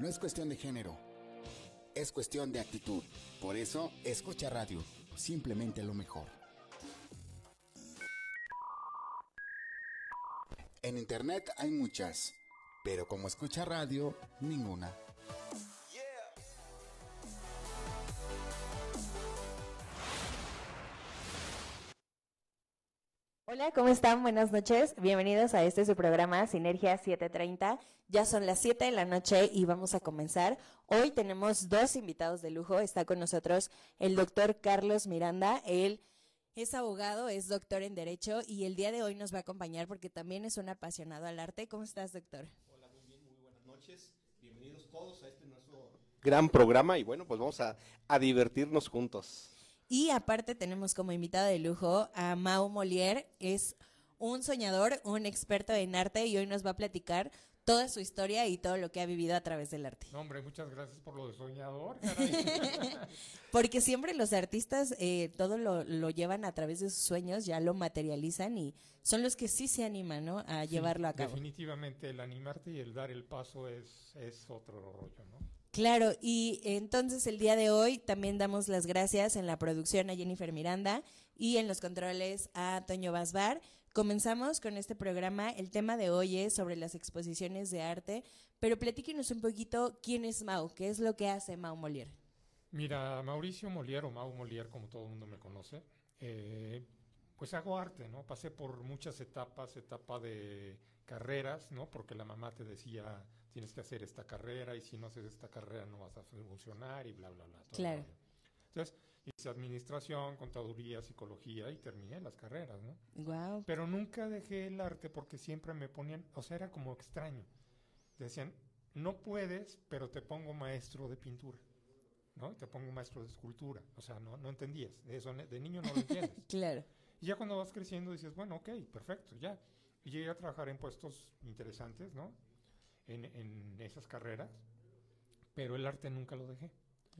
no es cuestión de género, es cuestión de actitud. Por eso, escucha radio, simplemente lo mejor. En internet hay muchas, pero como escucha radio, ninguna. ¿Cómo están? Buenas noches. Bienvenidos a este su programa Sinergia 730. Ya son las 7 de la noche y vamos a comenzar. Hoy tenemos dos invitados de lujo. Está con nosotros el doctor Carlos Miranda. Él es abogado, es doctor en Derecho y el día de hoy nos va a acompañar porque también es un apasionado al arte. ¿Cómo estás, doctor? Hola, muy bien, muy buenas noches. Bienvenidos todos a este nuestro gran programa y bueno, pues vamos a divertirnos juntos. Y aparte tenemos como invitada de lujo a Mau Molière, es un soñador, un experto en arte y hoy nos va a platicar toda su historia y todo lo que ha vivido a través del arte. No, hombre, muchas gracias por lo de soñador. Porque siempre los artistas eh, todo lo, lo, llevan a través de sus sueños, ya lo materializan y son los que sí se animan ¿no? a sí, llevarlo a cabo. Definitivamente el animarte y el dar el paso es, es otro rollo, ¿no? Claro, y entonces el día de hoy también damos las gracias en la producción a Jennifer Miranda y en los controles a Toño Basbar. Comenzamos con este programa. El tema de hoy es sobre las exposiciones de arte, pero platíquenos un poquito quién es Mau, qué es lo que hace Mau Molière. Mira, Mauricio Molière o Mau Molière, como todo el mundo me conoce, eh, pues hago arte, ¿no? Pasé por muchas etapas, etapa de carreras, ¿no? Porque la mamá te decía, tienes que hacer esta carrera y si no haces esta carrera no vas a funcionar y bla, bla, bla. Claro. Entonces, hice administración, contaduría, psicología y terminé las carreras, ¿no? Wow. Pero nunca dejé el arte porque siempre me ponían, o sea, era como extraño. Decían, no puedes, pero te pongo maestro de pintura. ¿no? Te pongo maestro de escultura. O sea, no, no entendías. De eso de niño no lo entiendes. claro. Y ya cuando vas creciendo dices, bueno, ok, perfecto, ya. Y llegué a trabajar en puestos interesantes, ¿no? En, en esas carreras, pero el arte nunca lo dejé.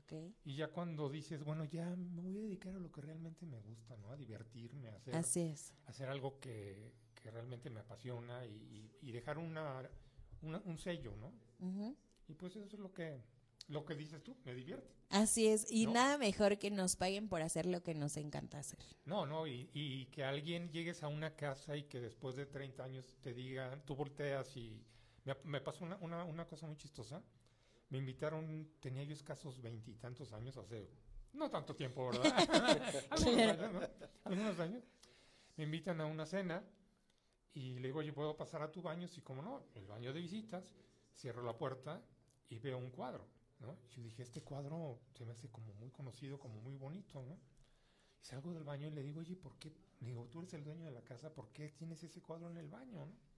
Okay. Y ya cuando dices, bueno, ya me voy a dedicar a lo que realmente me gusta, ¿no? A divertirme, a hacer, Así es. hacer algo que, que realmente me apasiona y, y, y dejar una, una, un sello, ¿no? Uh -huh. Y pues eso es lo que, lo que dices tú, me divierte. Así es, y ¿No? nada mejor que nos paguen por hacer lo que nos encanta hacer. No, no, y, y, que alguien llegues a una casa y que después de 30 años te digan, tú volteas y... Me, me pasó una, una, una, cosa muy chistosa. Me invitaron, tenía yo escasos veintitantos años, hace... No tanto tiempo, ¿verdad? Algunos, años, ¿no? Algunos años. Me invitan a una cena y le digo, oye, ¿puedo pasar a tu baño? Sí, como no, el baño de visitas. Cierro la puerta y veo un cuadro. ¿no? Yo dije, este cuadro se me hace como muy conocido, como muy bonito, ¿no? Y salgo del baño y le digo, oye, ¿por qué? Le digo, tú eres el dueño de la casa, ¿por qué tienes ese cuadro en el baño, no?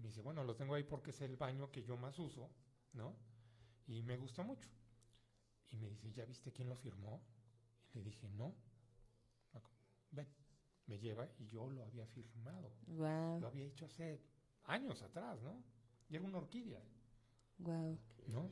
Me dice, bueno, lo tengo ahí porque es el baño que yo más uso, ¿no? Y me gusta mucho. Y me dice, ¿ya viste quién lo firmó? Y le dije, no. Ven, me lleva y yo lo había firmado. Wow. Lo había hecho hace años atrás, ¿no? Y era una orquídea. Wow. ¿No?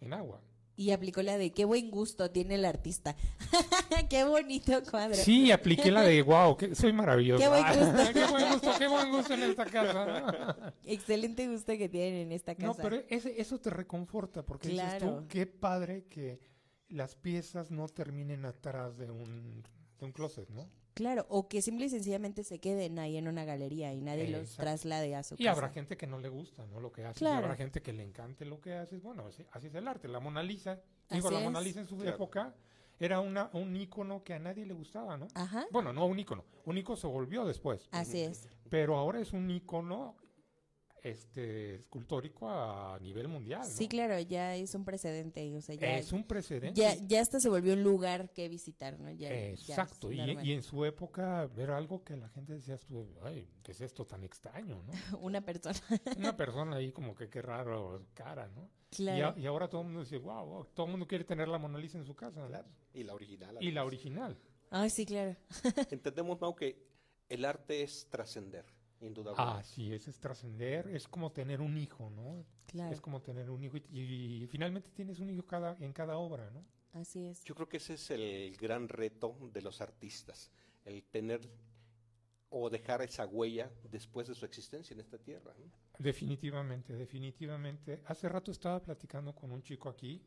En agua. Y aplicó la de qué buen gusto tiene el artista. qué bonito cuadro. Sí, apliqué la de wow, que soy maravilloso. Qué buen gusto. qué buen gusto, qué buen gusto en esta casa. Excelente gusto que tienen en esta casa. No, pero ese, eso te reconforta porque claro. dices tú, qué padre que las piezas no terminen atrás de un, de un closet, ¿no? Claro, o que simple y sencillamente se queden ahí en una galería y nadie Exacto. los traslade a su y casa. habrá gente que no le gusta, ¿no? Lo que haces. Claro. Y habrá gente que le encante lo que haces. Bueno, así, así es el arte. La Mona Lisa, digo, así la Mona Lisa en su claro. época era una, un ícono que a nadie le gustaba, ¿no? Ajá. Bueno, no un ícono. Un ícono se volvió después. Así es. Pero ahora es un ícono este escultórico a nivel mundial. ¿no? Sí, claro, ya es un precedente. O sea, ya, es un precedente. Ya, ya hasta se volvió un lugar que visitar, ¿no? Ya, Exacto, ya y, y, en su época era algo que la gente decía, ay, ¿qué es esto tan extraño, no? Una persona. Una persona ahí como que qué raro cara, ¿no? Claro. Y, y, ahora todo el mundo dice, wow, wow, todo el mundo quiere tener la Mona Lisa en su casa. Claro. Y la original. Y la original. Ay, sí, claro. Entendemos, Mau, que el arte es trascender. Ah, sí, es, es trascender, es como tener un hijo, ¿no? Claro. Es como tener un hijo y, y, y, finalmente tienes un hijo cada, en cada obra, ¿no? Así es. Yo creo que ese es el gran reto de los artistas, el tener o dejar esa huella después de su existencia en esta tierra. ¿no? Definitivamente, definitivamente. Hace rato estaba platicando con un chico aquí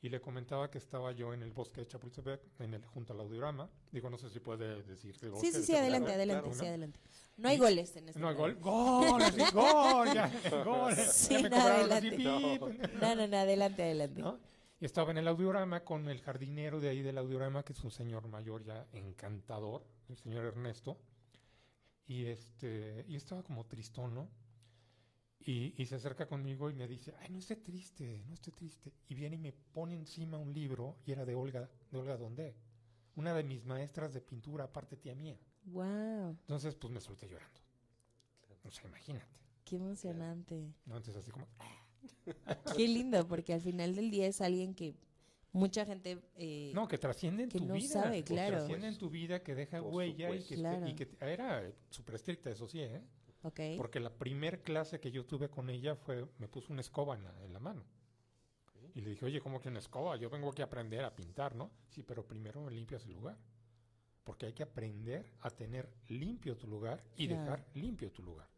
y le comentaba que estaba yo en el bosque de Chapultepec, en el, junto al audiorama. Digo, no sé si puede decir. el bosque Sí, sí, de sí, adelante, adelante, claro, sí, ¿no? adelante. No hay goles en este No, gol, programa. gol, sí, gol, ya, gol. Sí, ya me no, adelante. pip. No, no, no, adelante, adelante. ¿no? Y estaba en el audiorama con el jardinero de ahí del audiorama, que es un señor mayor ya encantador, el señor Ernesto. Y este, y estaba como tristón, ¿no? Y, y se acerca conmigo y me dice, ay, no esté triste, no esté triste. Y viene y me pone encima un libro, y era de Olga, de Olga Dondé, una de mis maestras de pintura, aparte tía mía. Wow, Entonces, pues me solté llorando. O sea, imagínate. qué emocionante. ¿no? Entonces, así como, Qué lindo, porque al final del día es alguien que mucha gente... eh, No, que trasciende en que tu no vida. sabe, que claro. trasciende en tu vida, que deja Por huella y que, te- Claro. y que era súper estricta, eso sí, ¿eh? Ok, Porque la primer clase que yo tuve con ella fue, me puso una escoba en la, en la mano. Y le dije, oye, ¿cómo que una escoba? Yo vengo aquí a aprender a pintar, ¿no? Sí, pero primero me limpias el lugar. Porque hay que aprender a tener limpio tu lugar y Claro. dejar limpio tu lugar.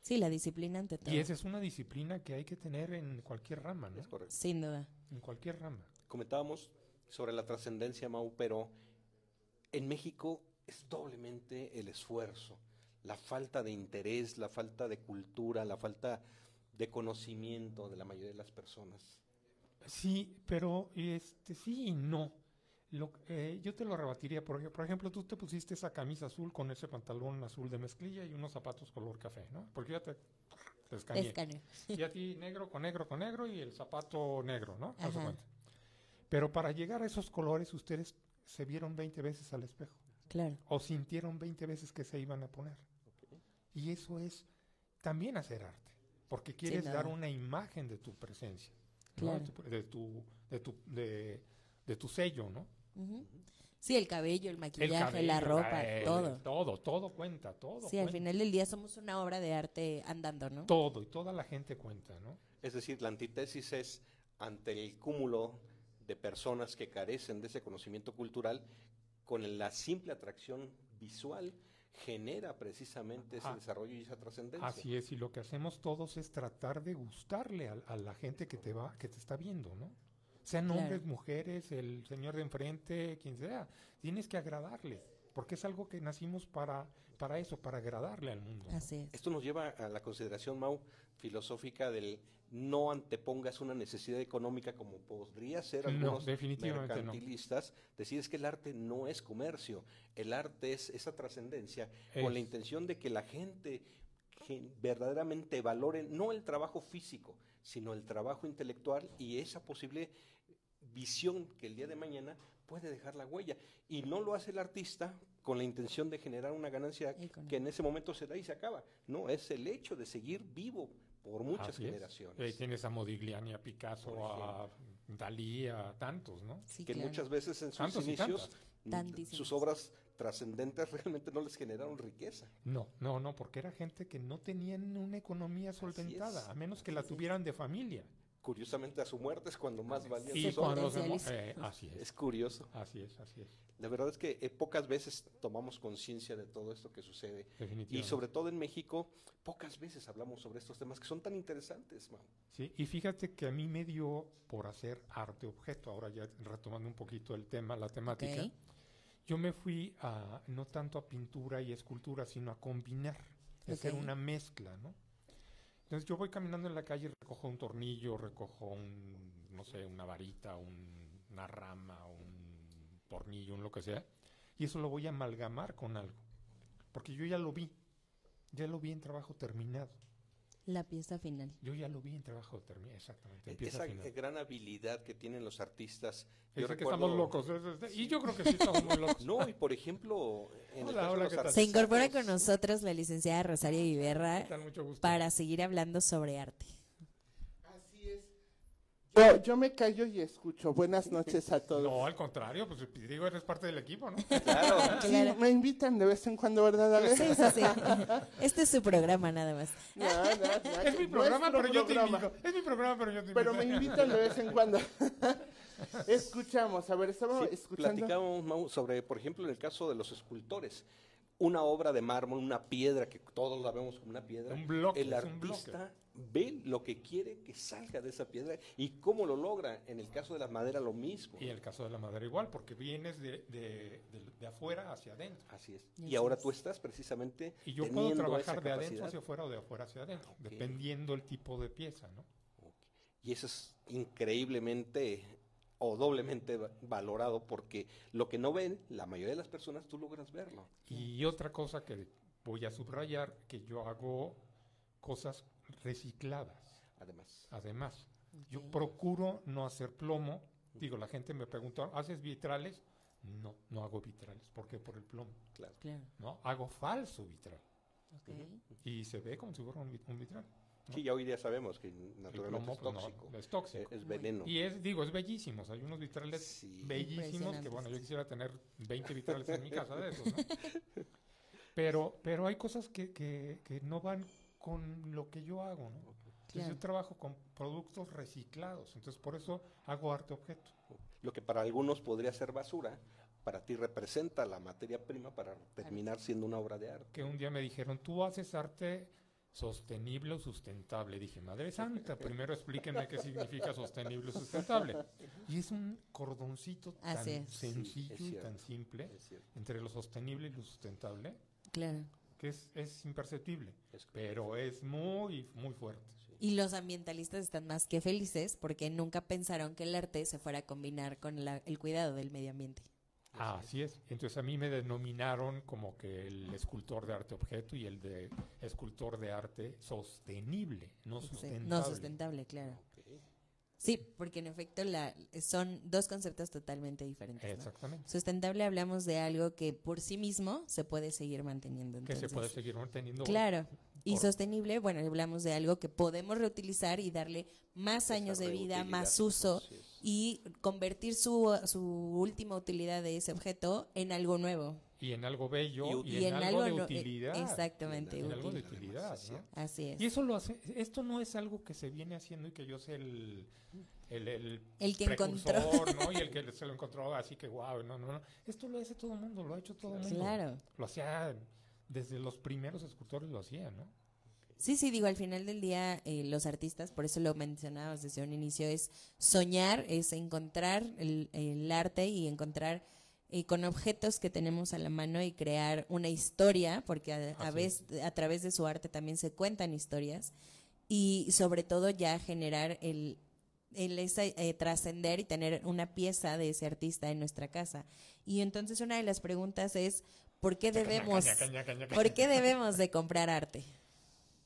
sí, la disciplina ante todo. Y esa es una disciplina que hay que tener en cualquier rama, ¿no? Es correcto. Sin duda. En cualquier rama. Comentábamos sobre la trascendencia, Mau, pero en México es doblemente el esfuerzo, la falta de interés, la falta de cultura, la falta de conocimiento de la mayoría de las personas. Sí, pero este sí y no. Lo, eh, yo te lo rebatiría, porque, por ejemplo, tú te pusiste esa camisa azul con ese pantalón azul de mezclilla y unos zapatos color café, ¿no? Porque ya te, te escaneé. Escaneo. Y a ti negro con negro con negro y el zapato negro, ¿no? Pero para llegar a esos colores, ustedes se vieron 20 veces al espejo Claro, o sintieron 20 veces que se iban a poner. Y eso es también hacer arte, porque quieres dar una imagen de tu presencia. De, tu, de, tu, de, tu, de, de tu sello, ¿no? Sí, el cabello, el El maquillaje, la ropa, eh, todo. Todo, todo cuenta, todo. Sí, al final del día somos una obra de arte andando, ¿no? Todo, y toda la gente cuenta, ¿no? Es decir, la antítesis es ante el cúmulo de personas que carecen de ese conocimiento cultural, con la simple atracción visual genera precisamente ese desarrollo y esa trascendencia. Así es, y lo que hacemos todos es tratar de gustarle a, a la gente que te va, que te está viendo, ¿no? Sean Claro. hombres, mujeres, el señor de enfrente, quien sea, tienes que agradarle, porque es algo que nacimos para, para eso, para agradarle al mundo. ¿no? Así es. Esto nos lleva a la consideración, Mau, filosófica del no antepongas una necesidad económica como podría ser No, algunos no. mercantilistas. Decir es que el arte no es comercio, el arte es esa trascendencia Es. con la intención de que la gente gen- verdaderamente valore no el trabajo físico, sino el trabajo intelectual y esa posible visión que el día de mañana puede dejar la huella. Y no lo hace el artista con la intención de generar una ganancia que en ese momento se da y se acaba. No, es el hecho de seguir vivo por muchas Así generaciones. Ahí tienes a Modigliani, a Picasso, a Dalí, a tantos, ¿no? Sí, que claro. muchas veces en sus Tantos inicios mm, sus obras trascendentes realmente no les generaron riqueza. No, no, no, porque era gente que no tenían una economía solventada, a menos que la tuvieran de familia. Curiosamente a su muerte es cuando más valían Y Se sus obras. cuando potencializa. eh, así es, Es curioso. así es, así es, La verdad es que eh, pocas veces tomamos conciencia de todo esto que sucede. Y definitivamente. sobre todo en México, pocas veces hablamos sobre estos temas que son tan interesantes, Mau. Sí, y fíjate que a mí me dio por hacer arte objeto, ahora ya retomando un poquito el tema, la temática, Ok. yo me fui a, no tanto a pintura y escultura, sino a combinar, a hacer una mezcla, ¿no? Entonces yo voy caminando en la calle, recojo un tornillo, recojo un, no sé, una varita, un- una rama, un tornillo, un lo que sea, y eso lo voy a amalgamar con algo, porque yo ya lo vi, ya lo vi en trabajo terminado, La pieza final. yo ya lo vi en trabajo terminado, exactamente, empieza Esa a final. gran habilidad que tienen los artistas. Yo que recuerdo- estamos locos. es- es- y yo creo que sí estamos muy locos. No, y por ejemplo, en el Hola, hola, los ¿qué tal? Se incorpora con nosotros la licenciada Rosario ¿Qué Iberra para seguir hablando sobre arte. Yo, yo me callo y escucho. Buenas noches a todos. No, al contrario, pues digo, eres parte del equipo, ¿no? Claro, Sí, Claro. me invitan de vez en cuando, ¿verdad, Ale? Sí, sí, sí. Este es su programa nada más. No, no, no, Es mi programa, pero yo te programa. invito. Es mi programa, pero yo te invito. Pero me invitan de vez en cuando. Escuchamos, a ver, estamos Sí, escuchando. platicábamos Mau, sobre, por ejemplo, en el caso de los escultores, una obra de mármol, una piedra que todos la vemos como una piedra, Un bloque, el es un bloque. artista ve lo que quiere que salga de esa piedra y cómo lo logra. En el caso de la madera lo mismo. Y en el caso de la madera igual, porque vienes de, de- de- de afuera hacia adentro. Así es. Y ahora es. tú estás precisamente Y yo puedo trabajar de adentro hacia afuera o de afuera hacia adentro, dependiendo el tipo de pieza, ¿no? Y eso es increíblemente o doblemente va- valorado porque lo que no ven la mayoría de las personas tú logras verlo. Y otra cosa que voy a subrayar, que yo hago cosas recicladas. Además, Además, yo procuro no hacer plomo. Digo, la gente me pregunta, ¿haces vitrales? No, no hago vitrales. ¿Por qué? Por el plomo. claro. Claro. No, hago falso vitral. ok. Y se ve como si fuera un vitral. ¿No? Sí, ya hoy día sabemos que naturalmente plomo es pues, no, tóxico. es tóxico. eh, es veneno. Y es, digo, es bellísimos. Hay unos vitrales Sí. bellísimos que, bueno, yo quisiera tener 20 vitrales en mi casa de esos, ¿no? Pero, pero hay cosas que, que, que no van con lo que yo hago, ¿no? Entonces, Claro. yo trabajo con productos reciclados, entonces por eso hago arte objeto. Lo que para algunos podría ser basura, para ti representa la materia prima para terminar siendo una obra de arte. Que un día me dijeron, tú haces arte sostenible o sustentable. Dije, Madre Santa, primero explíquenme qué significa sostenible o sustentable. Y es un cordoncito tan Así es. Sí, sencillo y cierto. tan simple entre lo sostenible y lo sustentable, Claro. que es, es imperceptible, Es pero es muy, muy fuerte. Y los ambientalistas están más que felices porque nunca pensaron que el arte se fuera a combinar con la- el cuidado del medio ambiente. Ah, así es. Entonces a mí me denominaron como que el escultor de arte objeto y el de escultor de arte sostenible, no sustentable. No sustentable, claro. Sí, porque en efecto la, son dos conceptos totalmente diferentes. ¿no? Exactamente. Sustentable hablamos de algo que por sí mismo se puede seguir manteniendo. Que se puede seguir manteniendo. Claro. Y Por- sostenible, bueno, hablamos de algo que podemos reutilizar y darle más años de vida, más uso y convertir su, su última utilidad de ese objeto en algo nuevo. Y en algo bello Y en, algo, de no- utilidad. Exactamente, En algo de utilidad. Así es. Y eso lo hace, esto no es algo que se viene haciendo y que yo sé el, el, el, El que encontró. ¿no? Y el que se lo encontró así que guau, no, no, no. Esto lo hace todo el mundo, lo ha hecho todo el mundo. Claro. Lo hacía desde los primeros escultores lo hacían, ¿no? Sí, sí, digo, al final del día eh, los artistas, por eso lo mencionabas desde un inicio, es soñar, es encontrar el, el arte y encontrar eh, con objetos que tenemos a la mano y crear una historia, porque a, a vez- a través de su arte también se cuentan historias y sobre todo ya generar el, el eh, trascender y tener una pieza de ese artista en nuestra casa. Y entonces una de las preguntas es, ¿por qué debemos. ¿por qué debemos de comprar arte?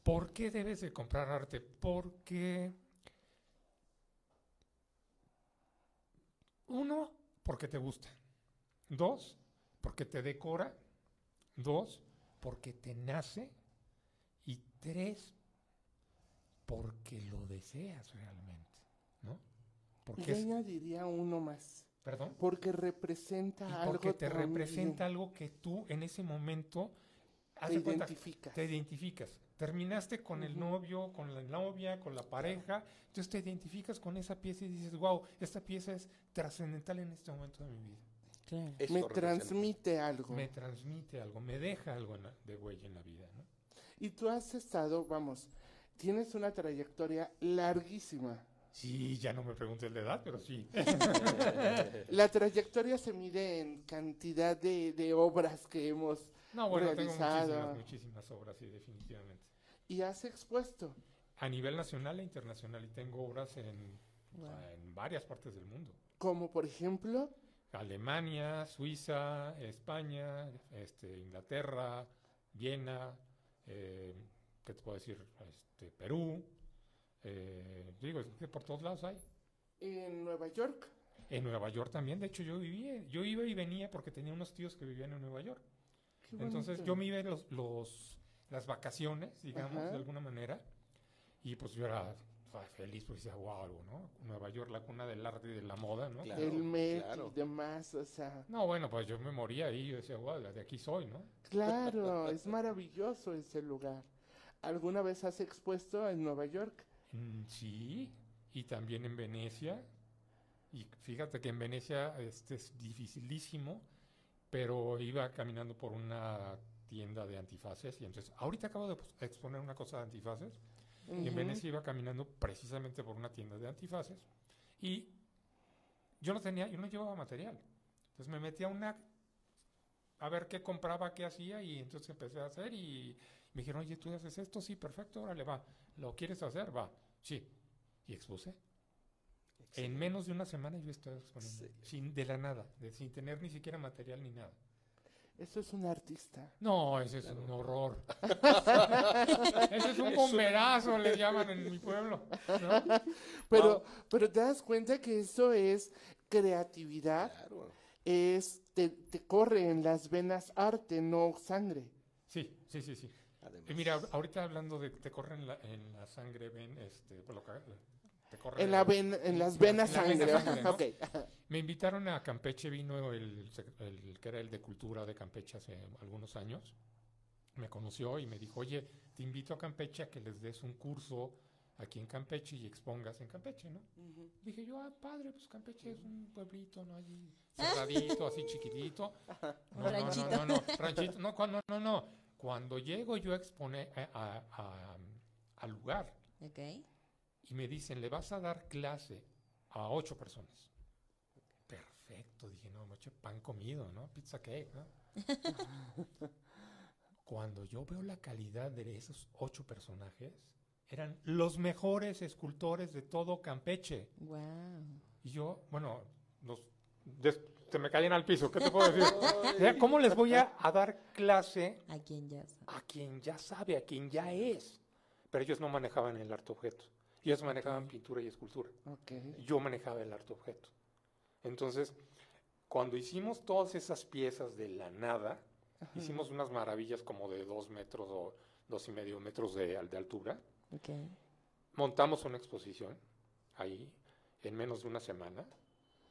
¿Por qué debes de comprar arte? Porque uno, porque te gusta. Dos, porque te decora. Dos, porque te nace. Y tres, porque lo deseas realmente, ¿no? Porque Yo añadiría uno más. perdón, Porque representa y algo porque te representa algo que tú en ese momento Te cuenta, identificas. te identificas. Terminaste con el novio, con la novia, con la pareja, entonces te identificas con esa pieza y dices, wow, esta pieza es trascendental en este momento de mi vida. Claro. Me transmite algo. Me transmite algo, me deja algo la- de huella en la vida, ¿no? Y tú has estado, vamos, tienes una trayectoria larguísima. Sí, ya no me preguntes la edad, pero sí. La trayectoria se mide en cantidad de, de obras que hemos No, bueno, tengo muchísimas, muchísimas obras, sí, definitivamente. y has expuesto. A nivel nacional e internacional, y tengo obras en, o Wow. sea, en varias partes del mundo. Como por ejemplo, Alemania, Suiza, España, este, Inglaterra, Viena, eh, ¿qué te puedo decir? Este, Perú, eh, digo, por todos lados hay. en Nueva York. En Nueva York también, de hecho yo vivía, yo iba y venía porque tenía unos tíos que vivían en Nueva York. Qué Entonces bonito. yo me iba los, los- las vacaciones, digamos, Ajá. de alguna manera, y pues yo era fa- feliz porque decía, wow, ¿no? Nueva York, la cuna del arte y de la moda, ¿no? Claro. el Met claro. y demás, o sea, No, bueno, pues yo me moría ahí, yo decía, wow, de aquí soy, ¿no? claro, es maravilloso ese lugar. ¿Alguna vez has expuesto en Nueva York? Mm, Sí, y también en Venecia. Y fíjate que en Venecia este es dificilísimo, pero iba caminando por una tienda de antifaces y entonces ahorita acabo de pues, exponer una cosa de antifaces y en Venecia iba caminando precisamente por una tienda de antifaces y yo no tenía, yo no llevaba material. Entonces me metí a una a ver qué compraba, qué hacía y entonces empecé a hacer y me dijeron, oye, ¿tú haces esto? Sí, perfecto, órale, va. ¿Lo quieres hacer? Va. Sí. Y expuse. En menos de una semana yo estaba exponiendo. Sí. Sin, de la nada, de- sin tener ni siquiera material ni nada. Eso es un artista. No, ese es un horror. ese es un bomberazo, le llaman en mi pueblo. ¿no? Pero, pero te das cuenta que eso es creatividad, Claro. es te, te corre en las venas arte, no sangre. Sí, sí, sí, sí. Además. Y mira, ahorita hablando de que te corre en la, en la sangre, ven, este, por lo que- En, la ven- en las venas en la sangre. vena sangre, ¿no? Ok. Me invitaron a Campeche, vino el, sec- el que era el de cultura de Campeche hace algunos años. Me conoció y me dijo, oye, te invito a Campeche a que les des un curso aquí en Campeche y expongas en Campeche, ¿no? Dije yo, ah, padre, pues Campeche es un pueblito, ¿no? Allí cerradito, así chiquitito. No, no, ranchito. No, no, no, ranchito. No, cuando, no, no. Cuando llego yo a exponer a- a- a- al lugar Ok. Y me dicen, le vas a dar clase a ocho personas. Perfecto, dije, no, mucho pan comido, ¿no? Pizza cake, ¿no? Cuando yo veo la calidad de esos ocho personajes, eran los mejores escultores de todo Campeche. Wow. Y yo, bueno, los, se me caen al piso, ¿qué te puedo decir? O sea, ¿Cómo les voy a, a dar clase A quien ya sabe. a quien ya sabe, a quien ya es? Pero ellos no manejaban el arte objeto. Ellos manejaban pintura y escultura. Ok. Yo manejaba el arte objeto. Entonces, cuando hicimos todas esas piezas de la nada, hicimos unas maravillas como de dos metros o dos y medio metros de, de altura. Ok. Montamos una exposición ahí en menos de una semana,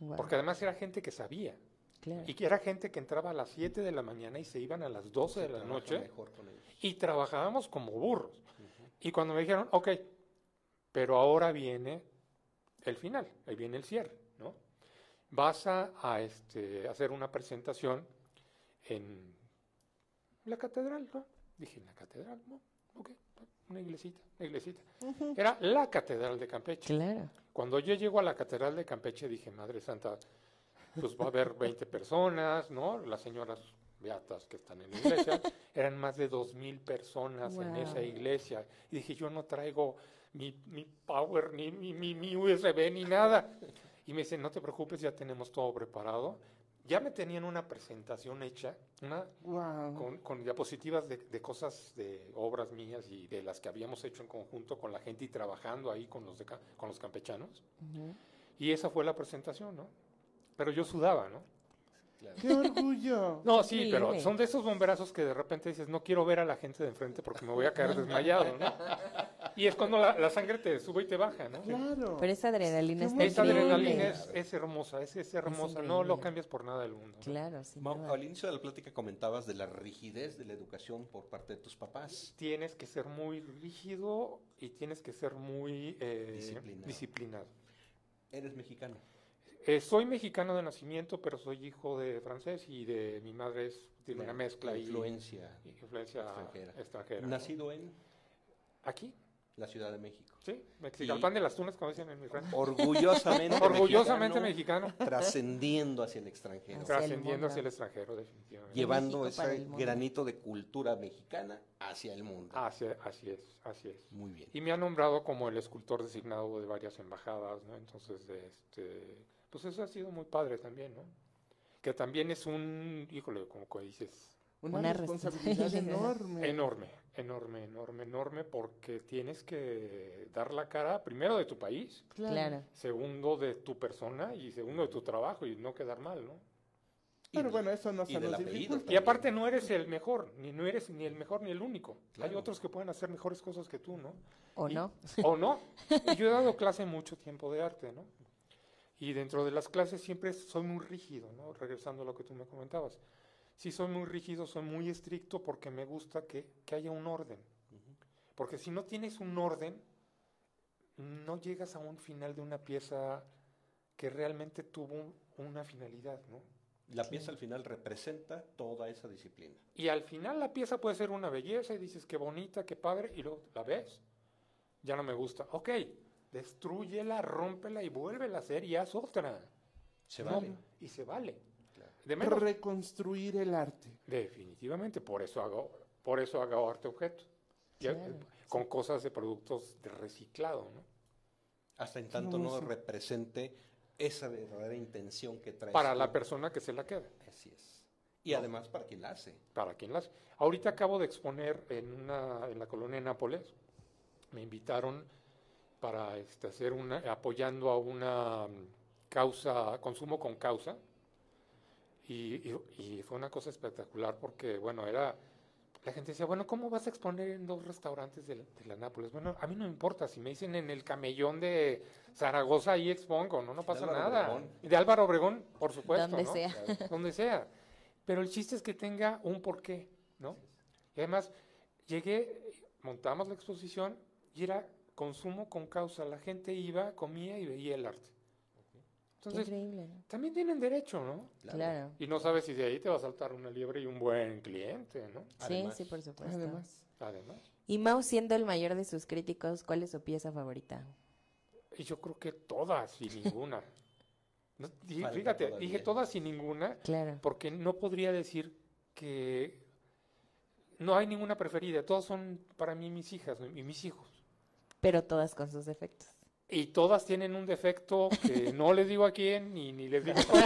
Wow. porque además era gente que sabía. Claro. Y que era gente que entraba a las 7 de la mañana y se iban a las 12 de Se la trabaja noche mejor con ellos. y trabajábamos como burros. Y cuando me dijeron, ok, pero ahora viene el final, ahí viene el cierre, ¿no? Vas a, a, este, hacer una presentación en la catedral, ¿no? Dije, ¿en la catedral? No, ok, una iglesita, una iglesita. Era la catedral de Campeche. Claro. Cuando yo llego a la Catedral de Campeche dije, Madre Santa, pues va a haber 20 personas, ¿no? Las señoras beatas que están en la iglesia, eran más de 2.000 personas en esa iglesia. Y dije, yo no traigo mi, mi power, ni mi, mi, mi USB, ni nada. Y me dicen, no te preocupes, ya tenemos todo preparado. Ya me tenían una presentación hecha, una Wow. con, con diapositivas de, de cosas, de obras mías y de las que habíamos hecho en conjunto con la gente y trabajando ahí con los, de con los campechanos. Ujú. Y esa fue la presentación, ¿no? Pero yo sudaba, ¿no? Claro. ¡Qué orgullo! No, sí, pero Increíble. son de esos bomberazos que de repente dices, no quiero ver a la gente de enfrente porque me voy a caer desmayado, ¿no? Y es cuando la, la sangre te sube y te baja, ¿no? Claro. Pero esa adrenalina está Esa adrenalina es, es hermosa, es, es hermosa, no lo cambias por nada del mundo. Claro, duda. al inicio de la plática comentabas de la rigidez de la educación por parte de tus papás. Tienes que ser muy rígido y tienes que ser muy eh, Disciplinado. disciplinado. Eres mexicano. Eh, soy mexicano de nacimiento, pero soy hijo de francés y de mi madre es, tiene una La mezcla Influencia. influencia extranjera. extranjera. Nacido en Aquí, la Ciudad de México. sí, Mexicalpan de las Tunas, como dicen en mi rancho. Orgullosamente Orgullosamente mexicano, Trascendiendo hacia el extranjero. Hacia trascendiendo hacia el extranjero, definitivamente. Llevando ese granito de cultura mexicana hacia el mundo. Así, así es, así es. Muy bien. Y me ha nombrado como el escultor designado de varias embajadas, ¿no? Entonces, este, pues eso ha sido muy padre también, ¿no? Que también es un, híjole, como que dices, Una, Una responsabilidad responsabilidad. enorme. enorme, enorme, enorme, enorme, porque tienes que dar la cara primero de tu país, Claro. segundo de tu persona y segundo de tu trabajo y no quedar mal, ¿no? Pero bueno, eso no y se del nos apellido dificulta. Y aparte no eres el mejor, ni no eres ni el mejor ni el único. Hay Claro. otros que pueden hacer mejores cosas que tú, ¿no? ¿O Y- no? O no. Y yo he dado clase mucho tiempo de arte, ¿no? Y dentro de las clases siempre soy muy rígido, ¿no? Regresando a lo que tú me comentabas. Sí, soy muy rígido, soy muy estricto porque me gusta que, que haya un orden. Porque si no tienes un orden, no llegas a un final de una pieza que realmente tuvo un- una finalidad, ¿no? La pieza al final representa toda esa disciplina. Y al final la pieza puede ser una belleza y dices qué bonita, qué padre, y luego la ves. Ya no me gusta. Ok, destruyela, rómpela y vuélvela a hacer y haz otra. Se No, vale. y se vale. De menos. Reconstruir el arte. Definitivamente, por eso hago, por eso hago arte objeto. Claro. Con cosas de productos de reciclado, ¿no? Hasta en tanto no represente esa verdadera intención que trae. Para la persona que se la queda. Así es. Y además para quien la hace. para quien las. Ahorita acabo de exponer en una en la colonia de Nápoles. Me invitaron para este, hacer una apoyando a una causa consumo con causa y, y- y fue una cosa espectacular porque bueno era la gente decía bueno cómo vas a exponer en dos restaurantes de, la- de la Nápoles bueno a mí no me importa si me dicen en el camellón de Zaragoza ahí expongo no no pasa nada Obregón. de Álvaro Obregón por supuesto Donde ¿no? sea. donde sea. Pero el chiste es que tenga un porqué, ¿no? Y además, llegué, montamos la exposición y era consumo con causa. La gente iba, comía y veía el arte. Entonces, increíble, ¿no? también tienen derecho, ¿no? Claro. Y no sabes si de ahí te va a saltar una liebre y un buen cliente, ¿no? Sí, Además- sí, por supuesto. Además, Además. Y Mau, siendo el mayor de sus críticos, ¿cuál es su pieza favorita? Y yo creo que todas y ninguna. No, fíjate, todavía. dije todas y ninguna Claro. porque no podría decir que no hay ninguna preferida. Todas son para mí mis hijas y mis hijos. Pero todas con sus defectos. Y todas tienen un defecto que no les digo a quién ni, ni les digo cómo,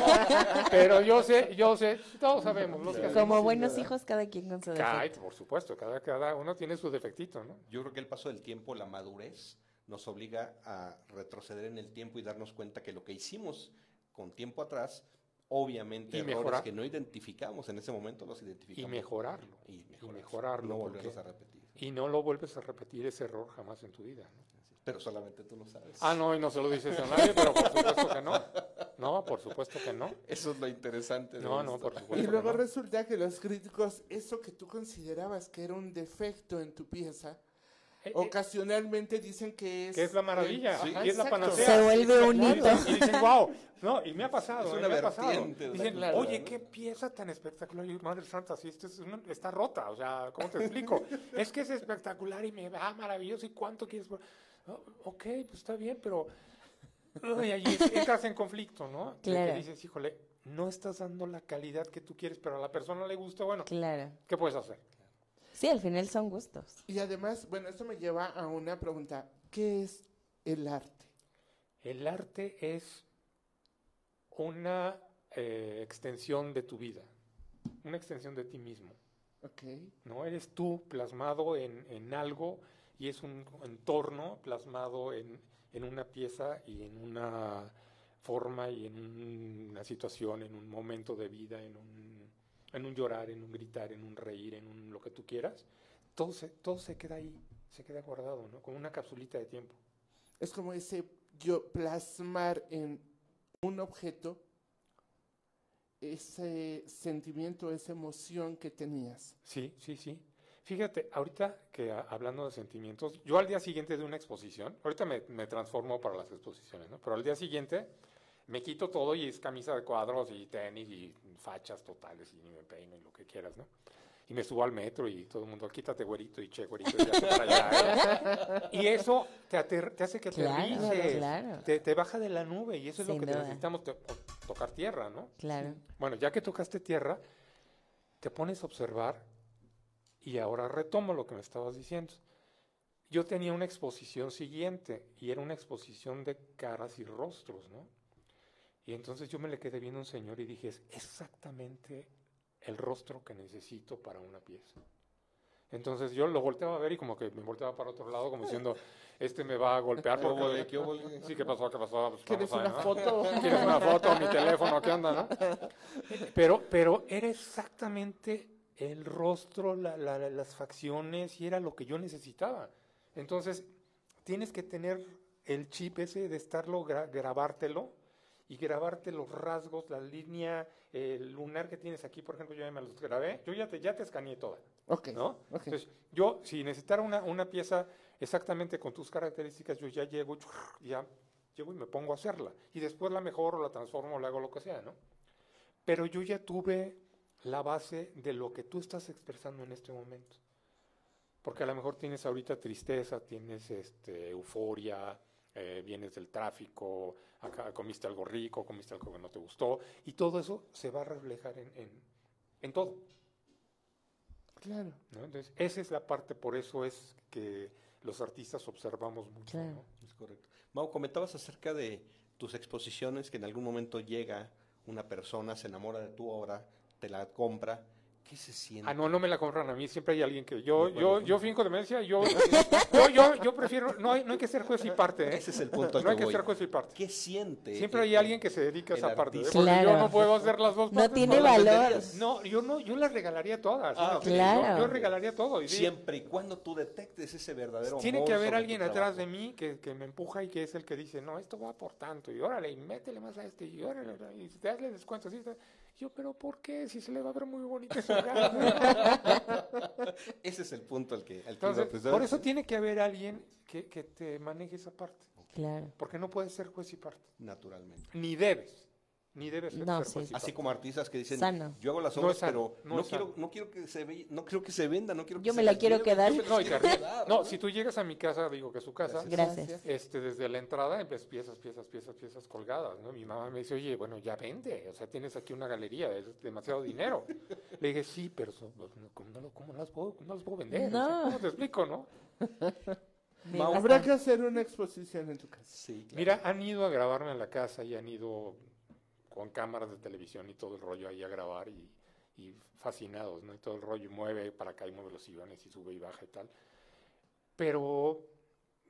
pero yo sé, yo sé, todos sabemos. Los que Como buenos hijos, cada quien con su defecto. por supuesto, cada, cada uno tiene su defectito, ¿no? Yo creo que el paso del tiempo, la madurez, nos obliga a retroceder en el tiempo y darnos cuenta que lo que hicimos con tiempo atrás, obviamente Y errores mejorar. que no identificamos en ese momento los Y identificamos. mejorarlo. Y Y mejorarlo. mejorarlo. No volverlos a repetir. y no lo vuelves a repetir ese error jamás en tu vida. ¿no? Pero solamente tú lo sabes. Ah, no, y no se lo dices a nadie, pero por supuesto que no. No, por supuesto que no. Eso es lo interesante. de No, no, por supuesto. y que luego no. resulta que los críticos, eso que tú considerabas que era un defecto en tu pieza, Eh, eh, ocasionalmente dicen que es... que es la maravilla, eh, y es la panacea. Se vuelve un Y hito. dicen- Y dicen, wow, no, y me ha pasado, Es eh, una me ha pasado. Dicen, oye, ¿no? qué pieza tan espectacular. Y madre santa, si esto es una- está rota, o sea, ¿cómo te explico? es que es espectacular y me va maravilloso. ¿Y cuánto quieres? por-?" "Oh, ok, pues está bien, pero ay, ahí entras en conflicto, ¿no? De que Claro. dices, híjole, no estás dando la calidad que tú quieres, pero a la persona le gusta, bueno, Claro. ¿qué puedes hacer? Sí, al final son gustos. Y además, bueno, esto me lleva a una pregunta. ¿Qué es el arte? El arte es una eh, extensión de tu vida, una extensión de ti mismo. Ok. ¿no? Eres tú plasmado en, en algo y es un entorno plasmado en, en una pieza y en una forma y en una situación, en un momento de vida, en un, en un llorar, en un gritar, en un reír, en un lo que tú quieras. Todo se, todo se queda ahí, se queda guardado, ¿no? Como una capsulita de tiempo. Es como ese yo plasmar en un objeto ese sentimiento, esa emoción que tenías. Sí, sí, sí. Fíjate, ahorita que a- hablando de sentimientos, yo al día siguiente de una exposición, ahorita me, me transformo para las exposiciones, ¿no? Pero al día siguiente me quito todo y es camisa de cuadros y tenis y fachas totales y me peino y lo que quieras, ¿no? Y me subo al metro y todo el mundo, quítate güerito y che güerito y para allá. ¿eh? Y eso te, ater- te hace que Claro, aterrices, claro. te, te baja de la nube y eso es Sin lo que duda. necesitamos, to- tocar tierra, ¿no? Claro. Bueno, ya que tocaste tierra, te pones a observar y ahora retomo lo que me estabas diciendo. Yo tenía una exposición siguiente y era una exposición de caras y rostros, ¿no? Y entonces yo me le quedé viendo a un señor y dije, es exactamente el rostro que necesito para una pieza. Entonces yo lo volteaba a ver y como que me volteaba para otro lado, como diciendo, este me va a golpear ¿Qué qué? Sí, ¿qué pasó? ¿Qué pasó? Pues ¿Quieres una foto? ¿Quieres una foto? Mi teléfono, ¿qué onda, no? Pero, pero era exactamente el rostro, la- la- la- las facciones y era lo que yo necesitaba. Entonces, tienes que tener el chip ese de estarlo, gra- grabártelo y grabarte los rasgos, la línea, el lunar que tienes aquí, por ejemplo, yo ya me los grabé, yo ya te, ya te escaneé toda. Ok. ¿no? ok. Entonces, yo, si necesitara una, una pieza exactamente con tus características, yo ya llego, ya llego y me pongo a hacerla. Y después la mejoro, la transformo, la hago lo que sea, ¿no? pero yo ya tuve la base de lo que tú estás expresando en este momento. Porque a lo mejor tienes ahorita tristeza, tienes este, euforia, eh, vienes del tráfico, acá comiste algo rico, comiste algo que no te gustó, y todo eso se va a reflejar en, en, en todo. Claro. ¿no? Entonces, esa es la parte, por eso es que los artistas observamos mucho. Claro. ¿no? Es correcto. Mau, comentabas acerca de tus exposiciones, que en algún momento llega una persona, se enamora de tu obra, te la compra. ¿Qué se siente? Ah, no, no me la compran a mí, siempre hay alguien que yo, Bueno, yo, bueno. yo finco demencia, yo, yo, yo, yo prefiero, no hay, no hay que ser juez y parte, ¿eh? Ese es el punto No hay que que voy. ser juez y parte. ¿Qué siente? Siempre el- hay alguien que se dedica a esa parte, ¿eh? yo no puedo hacer las dos No tiene no valor. No, yo no, yo las regalaría todas. Ah, ¿sí? ok. Yo- Claro. Yo, regalaría todo. y Siempre y cuando tú detectes ese verdadero Tiene amor que haber alguien atrás trabajo. de mí que, que me empuja y que es el que dice, no, esto va por tanto, y órale, y métele más a este, y órale, y hazle descuento. así. Yo, pero ¿por qué? Si se le va a ver muy bonito ese lugar. Ese es el punto al que, al que Entonces, iba, pues, por eso tiene que haber alguien que, que te maneje esa parte. Claro. Porque no puedes ser juez y parte. Naturalmente. Ni debes. Ni debes ser, No, sí. Así como artistas que dicen, Sano. yo hago las No obras, sano, pero no no, quiero, no quiero que se ve, no quiero que se venda, no quiero que Yo se me la quiero lleve, quedar. me No, quiero quedar, No, si tú llegas a mi casa, digo que es su casa, Gracias. este, desde la entrada ves piezas, piezas, piezas, piezas colgadas, ¿no? Mi mamá me dice, oye, bueno, ya vende, o sea, tienes aquí una galería, es demasiado dinero. Le dije, sí, pero so- pues, ¿cómo, no, lo- cómo las puedo, cómo las puedo vender? O sea, No. ¿Cómo te explico, no? Habrá que hacer una exposición en tu casa. Sí, claro. Mira, han ido a grabarme en la casa y han ido con cámaras de televisión y todo el rollo ahí a grabar y, y fascinados, ¿no? Y todo el rollo y mueve para acá y mueve los sillones y sube y baja y tal. Pero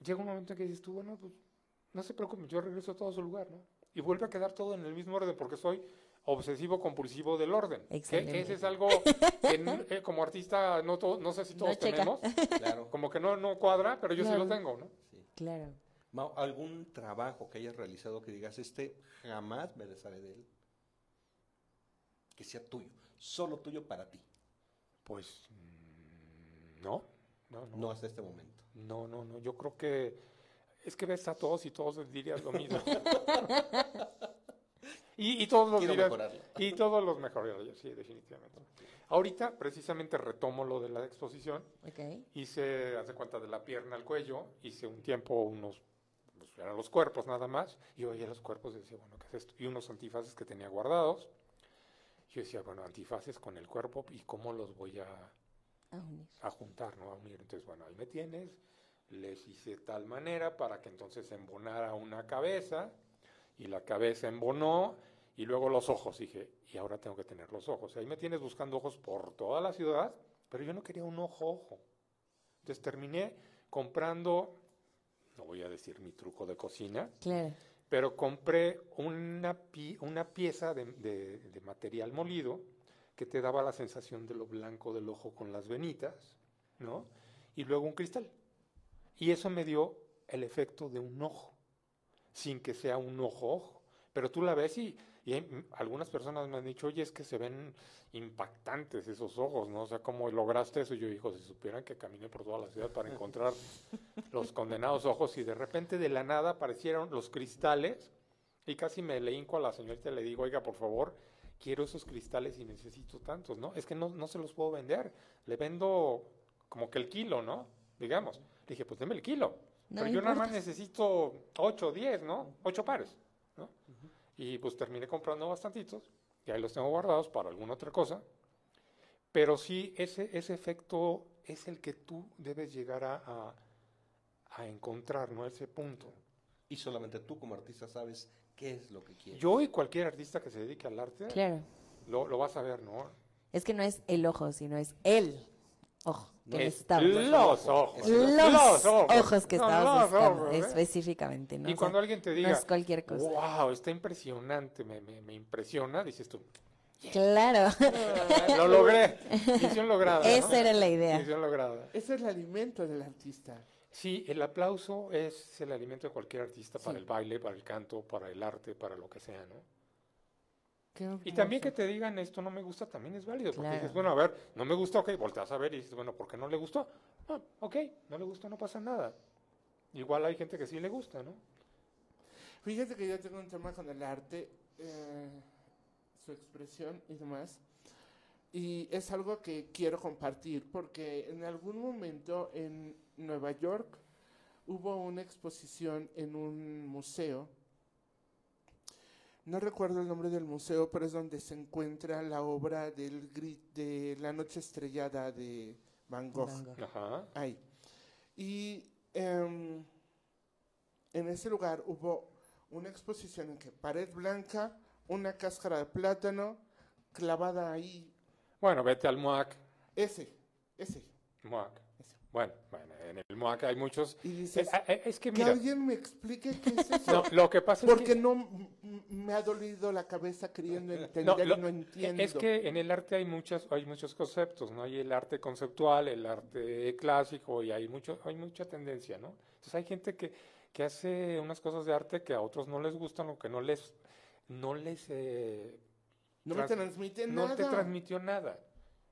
llega un momento en que dices tú, bueno, pues no se preocupe, yo regreso todo a su lugar, ¿no? Y vuelve a quedar todo en el mismo orden porque soy obsesivo compulsivo del orden. Que Excelente. ese es algo que eh, como artista no, to- no sé si todos checa. tenemos, Claro. como que no, no cuadra, pero yo sí Claro. lo tengo, ¿no? Claro. Mau, ¿algún trabajo que hayas realizado que digas, este jamás me desharé de él? Que sea tuyo, solo tuyo para ti, Pues mm, no, no, no. no hasta este momento. No, no, no, yo creo que es que ves a todos y todos dirías lo mismo. y, y todos los Quiero dirías, mejorarlo. y todos los mejorarías, sí, definitivamente. Ahorita precisamente retomo lo de la exposición, Ok. hice, hace cuenta de la pierna al cuello, hice un tiempo unos, pues eran los cuerpos nada más, y yo veía los cuerpos y decía, bueno, ¿qué es esto? Y unos antifaces que tenía guardados, yo decía, bueno, antifaces con el cuerpo, ¿y cómo los voy a, A unir. a juntar, ¿no? A unir. Entonces, bueno, ahí me tienes, les hice tal manera para que entonces embonara una cabeza, y la cabeza embonó, y luego los ojos, dije, y ahora tengo que tener los ojos. Ahí me tienes buscando ojos por toda la ciudad, pero yo no quería un ojo ojo. Entonces terminé comprando, no voy a decir mi truco de cocina, Claro. pero compré una, pi- una pieza de, de- de material molido que te daba la sensación de lo blanco del ojo con las venitas, ¿no? Y luego un cristal. Y eso me dio el efecto de un ojo, sin que sea un ojo-ojo. Pero tú la ves y, y hay- mm, algunas personas me han dicho, oye, es que se ven impactantes esos ojos, ¿no? O sea, ¿cómo lograste eso? Y yo, hijo, si supieran que caminé por toda la ciudad para encontrar los condenados ojos y de repente de la nada aparecieron los cristales y casi me le hinco a la señorita y le digo, oiga, por favor, quiero esos cristales y necesito tantos, ¿no? Es que no, no se los puedo vender, le vendo como que el kilo, ¿no? Digamos. Le dije, pues deme el kilo. No Pero yo nada más importa. necesito 8 o 10, ¿no? 8 pares, ¿no? Y pues terminé comprando bastantitos y ahí los tengo guardados para alguna otra cosa. Pero sí, ese, ese efecto es el que tú debes llegar a, a, a encontrar, ¿no? Ese punto. Y solamente tú como artista sabes qué es lo que quieres. Yo y cualquier artista que se dedique al arte Claro. lo, lo vas a ver, ¿no? Es que no es el ojo, sino es el ojo que Es los ojos. Los ojos que No, estábamos los buscando, ojos, ¿eh? específicamente. ¿no? Y O sea, cuando alguien te no diga, es cualquier cosa. wow, está impresionante, me, me, me impresiona, dices tú, Claro. lo logré, misión lograda. ¿no? Esa era la idea. Misión lograda. Es el alimento del artista. Sí, el aplauso es el alimento de cualquier artista para Sí. el baile, para el canto, para el arte, para lo que sea, ¿no? Qué Y también que te digan esto no me gusta también es válido, porque Claro. dices, bueno, a ver, no me gusta, ok, volteas a ver y dices, bueno, ¿por qué no le gustó? Ah, ok, no le gustó, no pasa nada. Igual hay gente que sí le gusta, ¿no? Fíjate que yo tengo un tema con el arte. eh, su expresión y demás. Y es algo que quiero compartir porque en algún momento en Nueva York hubo una exposición en un museo. No recuerdo el nombre del museo, pero es donde se encuentra la obra del de La Noche Estrellada de Van Gogh. Van Gogh. Ajá. Ahí. Y em, en ese lugar hubo una exposición en que pared blanca, una cáscara de plátano clavada ahí. Bueno, vete al MUAC. Ese, ese. MUAC. Ese. Bueno, bueno, en el MUAC hay muchos. Y Eh, dices, eh, es que que mira, alguien me explique qué es eso. no, lo que pasa es Porque que no m- m- me ha dolido la cabeza queriendo no, entender lo- y no entiendo. es que en el arte hay muchas, hay muchos conceptos, ¿no? Hay el arte conceptual, el arte clásico y hay mucho, hay mucha tendencia, ¿no? Entonces hay gente que, que hace unas cosas de arte que a otros no les gustan o que no les, no les, eh, no me trans- transmite no nada. te transmitió nada.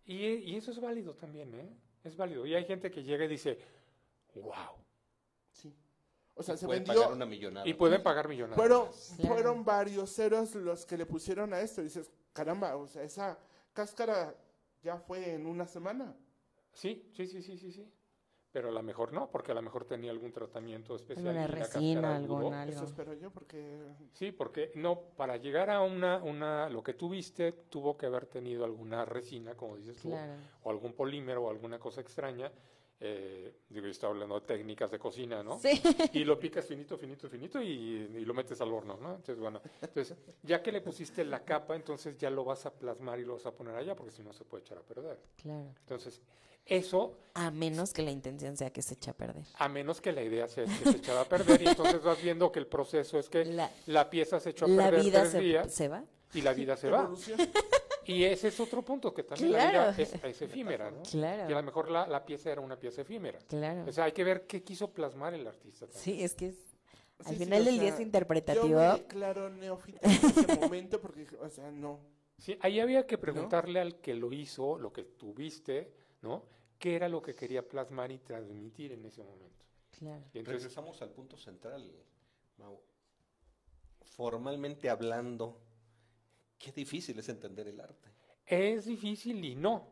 Y, y eso es válido también, ¿eh? Es válido. Y hay gente que llega y dice, wow. Sí. O sea, se Pueden vendió. pagar una millonada. Y pueden pagar millonadas. Fueron, Claro. fueron varios ceros los que le pusieron a esto. Dices, caramba, o sea, esa cáscara ya fue en una semana. Sí, sí, sí, sí, sí, sí. Pero a lo mejor no, porque a lo mejor tenía algún tratamiento especial. Alguna resina, Eso algo. espero yo, porque Sí, porque no, para llegar a una, una, lo que tú viste, tuvo que haber tenido alguna resina, como dices tú, Claro. o algún polímero o alguna cosa extraña. Eh, digo, yo estaba hablando de técnicas de cocina, ¿no? Sí. Y lo picas finito, finito, finito y, y lo metes al horno, ¿no? Entonces, bueno, entonces, ya que le pusiste la capa, entonces ya lo vas a plasmar y lo vas a poner allá, porque si no se puede echar a perder. Claro. Entonces, eso A menos que la intención sea que se eche a perder. A menos que la idea sea que se echara a perder y entonces vas viendo que el proceso es que La- la, pieza se echó a La perder vida tres se, días se va. y la vida se va. Y ese es otro punto, que también la Claro. vida es, es efímera, ¿no? Claro. Y a lo mejor la, la pieza era una pieza efímera. Claro. O sea, hay que ver qué quiso plasmar el artista. también. Sí, es que es, al Sí, sí, final o del día sea, es interpretativo. Yo me declaro neófita en ese momento porque, o sea, no. Sí, ahí había que preguntarle al que lo hizo, lo que tuviste, ¿no? ¿Qué era lo que quería plasmar y transmitir en ese momento? Claro. Y entonces, Regresamos al punto central, Mau. Formalmente hablando, qué difícil es entender el arte. Es difícil y no.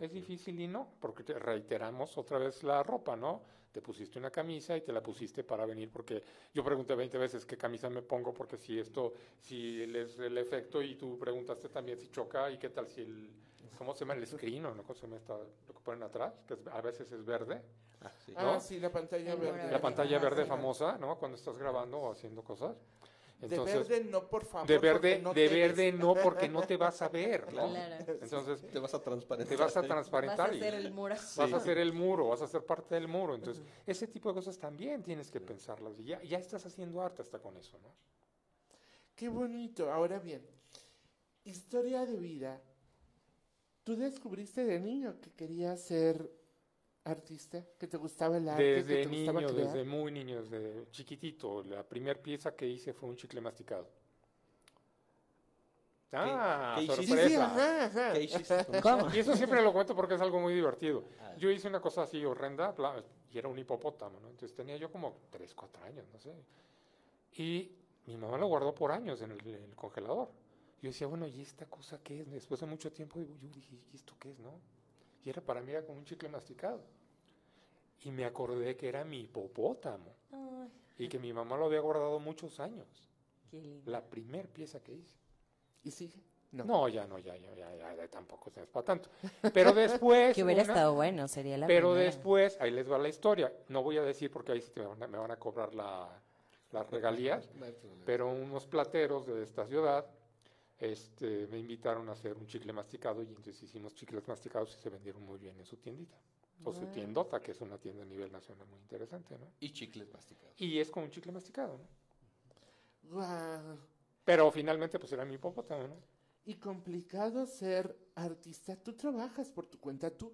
Es difícil y no, porque te reiteramos otra vez la ropa, ¿no? Te pusiste una camisa y te la pusiste para venir, porque yo pregunté 20 veces qué camisa me pongo, porque si esto, si el, es el efecto, y tú preguntaste también si choca, y qué tal si el, ¿cómo se llama? El screen, ¿o no? ¿Cómo se llama esta, lo que ponen atrás? Que es- a veces es verde. Ah, sí. Ah, sí, la pantalla El verde. La pantalla Ajá, verde famosa, ¿no? Cuando estás grabando o haciendo cosas. De verde no, por favor. de porque verde, no de te verde ves. no, porque no te vas a ver, ¿no? Claro. Entonces, Te vas a transparentar. te vas a Vas transparentar. a y- hacer el muro. Vas a hacer el muro, vas a ser parte del muro. Entonces, ese tipo de cosas también tienes que pensarlas. Y ya, ya estás haciendo arte hasta con eso, ¿no? Qué bonito. Ahora bien, historia de vida. ¿Tú descubriste de niño que querías ser artista? ¿Que te gustaba el arte? que Desde te gustaba niño, crear? desde muy niño, desde chiquitito, la primera pieza que hice fue un chicle masticado. Ah, qué hiciste? Sí, sí, sorpresa. ajá, ajá. ¿Qué. Y eso siempre lo cuento porque es algo muy divertido. Ah. Yo hice una cosa así horrenda y era un hipopótamo, ¿no? Entonces tenía yo como 3, 4 años, no sé. Y mi mamá lo guardó por años en el, en el congelador. Yo decía, bueno, ¿y esta cosa qué es? Después de mucho tiempo yo dije, ¿y esto qué es, no? Y era para mí era como un chicle masticado. Y me acordé que era mi hipopótamo Ay, y que mi mamá lo había guardado muchos años. qué lindo. La primer pieza que hice. ¿Y sigue? No. No, ya no, ya, ya, ya, ya, tampoco es para tanto. Pero después. Que hubiera una- estado bueno, sería la pero primera. después, ahí les va la historia. No voy a decir porque ahí sí me van a, me van a cobrar la- las regalías, pero unos plateros de esta ciudad este, me invitaron a hacer un chicle masticado y entonces hicimos chicles masticados y se vendieron muy bien en su tiendita. O su tiendota, que es una tienda a nivel nacional muy interesante, ¿no? Y chicles masticados. Y es como un chicle masticado, ¿no? Guau. Pero finalmente, pues era mi hipopótamo, ¿no? Y complicado ser artista. Tú trabajas por tu cuenta, tú,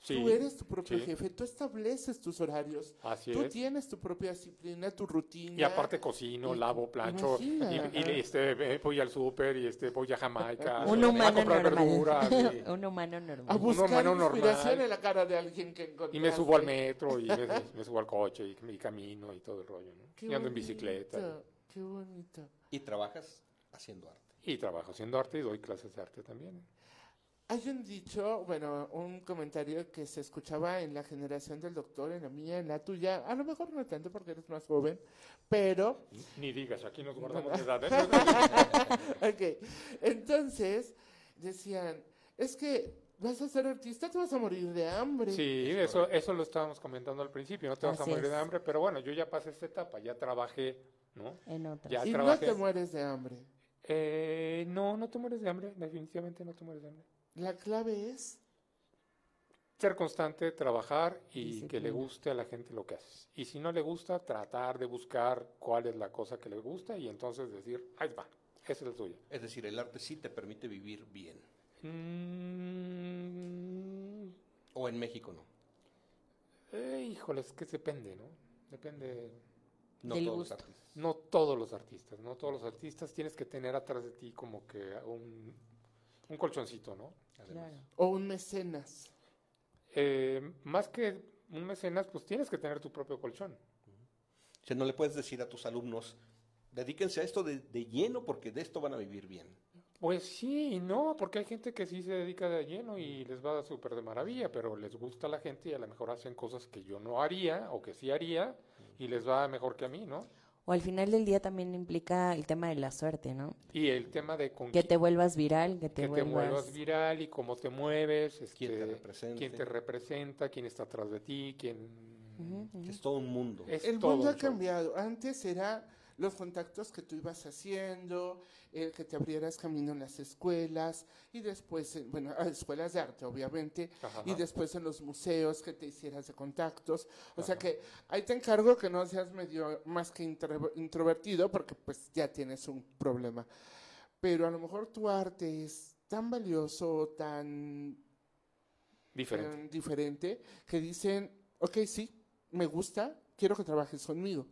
Sí, tú eres tu propio sí. jefe, tú estableces tus horarios, Así tú es. tienes tu propia disciplina, tu rutina. Y aparte cocino, Y- lavo, plancho, y, imagina, y ajá. este, eh, voy al súper y este, voy a Jamaica. Un a humano comprar normal. verduras, y- Un humano a normal. buscar humano normal. inspiración en la cara de alguien que encontraste. Y me subo al metro y me, me subo al coche y, y camino y todo el rollo, ¿no? Qué y ando en bonito, bicicleta. Qué bonito. Y trabajas haciendo arte. Y trabajo haciendo arte y doy clases de arte también. Hay un dicho, bueno, un comentario que se escuchaba en la generación del doctor, en la mía, en la tuya, a lo mejor no tanto porque eres más joven, pero Ni digas, aquí nos guardamos de edad. ¿eh? ok. Entonces, decían, es que vas a ser artista, te vas a morir de hambre. Sí, eso, eso lo estábamos comentando al principio, no te vas a morir es. de hambre, pero bueno, yo ya pasé esta etapa, ya trabajé, ¿no? En otra. Ya y no trabajé. te mueres de hambre. Eh, no, no te mueres de hambre, definitivamente no te mueres de hambre. La clave es, Ser constante, trabajar y que le guste a la gente lo que haces. Y si no le gusta, tratar de buscar cuál es la cosa que le gusta y entonces decir, ahí va, esa es la tuya. Es decir, el arte sí te permite vivir bien. Mm, O en México no. eh, híjole, es que depende, ¿no? Depende. No todos gusto. los artistas. No todos los artistas, no todos los artistas tienes que tener atrás de ti como que un, un colchoncito, ¿no? Claro. o un mecenas. Eh, más que un mecenas, pues tienes que tener tu propio colchón. O sea, no le puedes decir a tus alumnos, dedíquense a esto de, de lleno porque de esto van a vivir bien. Pues sí y no, porque hay gente que sí se dedica de lleno y les va súper de maravilla, pero les gusta a la gente y a lo mejor hacen cosas que yo no haría o que sí haría y les va mejor que a mí, ¿no? O al final del día también implica el tema de la suerte, ¿no? Y el tema de con Que te vuelvas viral, que te, que te vuelvas... vuelvas viral y cómo te mueves, Quién te este, represente. quién te representa, quién está atrás de ti, quién... Ujú, ujú. Es todo un mundo. Es El todo mundo un ha cambiado. Antes era los contactos que tú ibas haciendo, el que te abrieras camino en las escuelas y después, en- bueno, a escuelas de arte, obviamente, Ajá. y después en los museos que te hicieras de contactos. O sea que ahí te encargo que no seas medio más que intro- introvertido porque pues ya tienes un problema. Pero a lo mejor tu arte es tan valioso, tan Diferente. tan diferente, que dicen, ok, sí, me gusta, quiero que trabajes conmigo.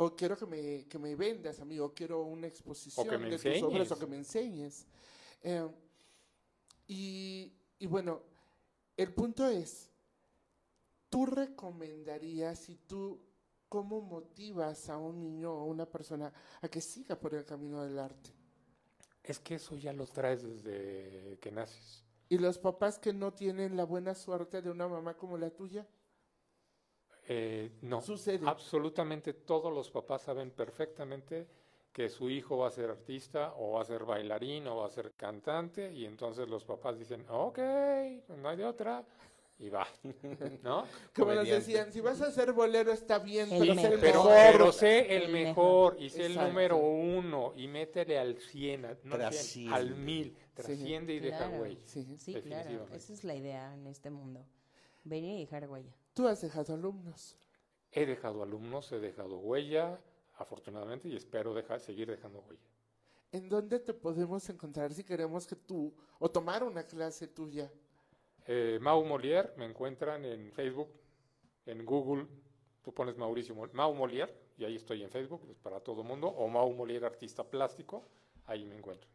O quiero que me, que me vendas, amigo, quiero una exposición de tus obras o que me enseñes. Eh, y, y bueno, el punto es, ¿tú recomendarías y tú cómo motivas a un niño o a una persona a que siga por el camino del arte? Es que eso ya lo traes desde que naces. Y los papás que no tienen la buena suerte de una mamá como la tuya, Eh, no, Sucede. absolutamente todos los papás saben perfectamente que su hijo va a ser artista o va a ser bailarín o va a ser cantante y entonces los papás dicen, ok, no hay de otra y va, ¿no? como nos decían, si vas a hacer bolero está bien, El pero mejor. sé el Pero, mejor. pero sé el El mejor y sé el Exacto. número uno y métele al 100, a- no al 100, Trasciende. al 1000, trasciende y deja Claro. güey. Sí. Sí, claro. Esa es la idea en este mundo. Venir y dejar huella. Tú has dejado alumnos. He dejado alumnos, he dejado huella, afortunadamente, y espero dejar, seguir dejando huella. ¿En dónde te podemos encontrar si queremos que tú, o tomar una clase tuya? Eh, Mau Molière, me encuentran en Facebook, en Google, tú pones Mauricio Mol- Mau Molière, y ahí estoy en Facebook, es para todo mundo, o Mau Molière Artista Plástico, ahí me encuentro.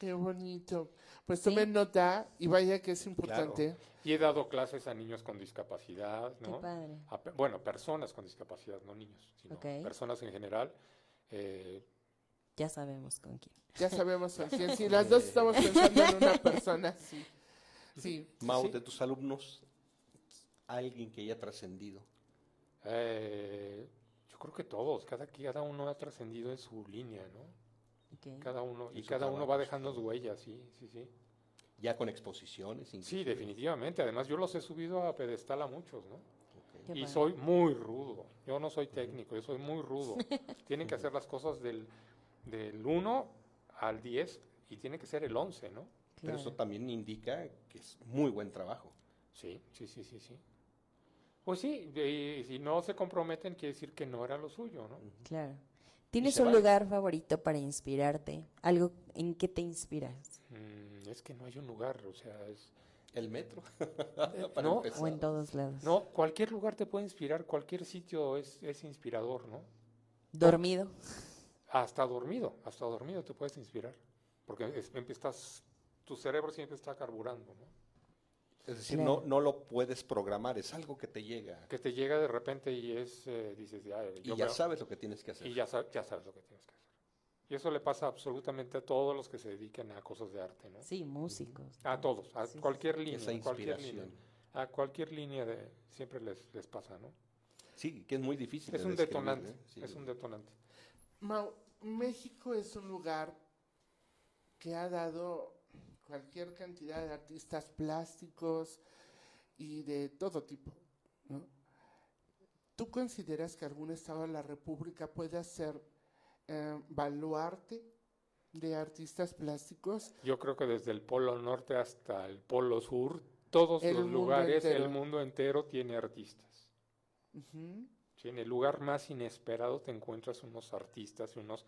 Qué bonito. Pues Sí. tomen nota y vaya que es importante. Y he dado clases a niños con discapacidad, Qué ¿no? padre. A pe- bueno, personas con discapacidad, no niños, sino personas en general. Eh, Ya sabemos con quién. Ya sabemos con quién. Sí, las dos estamos pensando en una persona. Sí. Sí. Mau, Sí. de tus alumnos, alguien que haya trascendido. eh, yo creo que todos, cada, cada uno ha trascendido en su línea, ¿no? Cada uno, y cada uno va sí. dejando su huella, sí, sí, sí. Ya con exposiciones. Sí, inclusive. definitivamente. Además, yo los he subido a pedestal a muchos, ¿no? Y padre. soy muy rudo. Yo no soy técnico, yo soy muy rudo. Tienen que hacer las cosas del, del 1 al 10 y tiene que ser el 11, ¿no? Pero eso también indica que es muy buen trabajo. Sí, sí, sí, sí, sí. Pues sí, y si no se comprometen, quiere decir que no era lo suyo, ¿no? Claro. ¿Tienes un vale. lugar favorito para inspirarte? ¿Algo en que te inspiras? Mm, es que no hay un lugar, o sea, es... El metro. Eh, Para no, empezar. ¿O en todos lados? no, cualquier lugar te puede inspirar, cualquier sitio es, es inspirador, ¿no? ¿Dormido? Hasta dormido, hasta dormido te puedes inspirar, porque es- estás, tu cerebro siempre está carburando, ¿no? Es decir, Claro. no, no lo puedes programar, es algo que te llega. Que te llega de repente y es, eh, dices, ya, Y yo ya veo- sabes lo que tienes que hacer. y ya, ya sabes lo que tienes que hacer. Y eso le pasa absolutamente a todos los que se dedican a cosas de arte, ¿no? Sí, músicos. A todos, a Sí, sí, cualquier Esa línea, cualquier línea. A cualquier línea de siempre les, les pasa, ¿no? Sí, que es muy difícil. Es de un detonante, ¿eh? Sí. es un detonante. Mau, México es un lugar que ha dado cualquier cantidad de artistas plásticos y de todo tipo. ¿no? ¿Tú consideras que algún estado de la República puede hacer eh, baluarte de artistas plásticos? Yo creo que desde el Polo Norte hasta el Polo Sur, todos El los lugares, entero. el mundo entero tiene artistas. Sí, en el lugar más inesperado te encuentras unos artistas y unos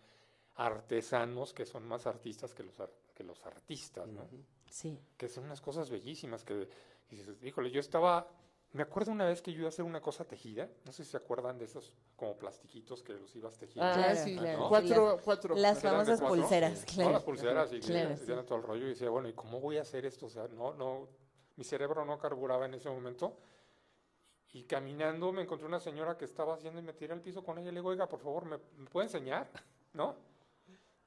artesanos que son más artistas que los, ar- que los artistas, ¿no? Sí. Que son unas cosas bellísimas que dices, híjole, yo estaba, me acuerdo una vez que yo iba a hacer una cosa tejida, no sé si se acuerdan de esos como plastiquitos que los ibas tejiendo. Ah, Claro, sí, claro. cuatro, cuatro. Las famosas cuatro, pulseras, claro. Todas las pulseras y Claro, que sí. tenían todo el rollo y decía, bueno, ¿y cómo voy a hacer esto? O sea, no, no, mi cerebro no carburaba en ese momento. Y caminando me encontré una señora que estaba haciendo y me tiré al piso con ella. Le digo, oiga, por favor, ¿me, me puede enseñar? ¿No?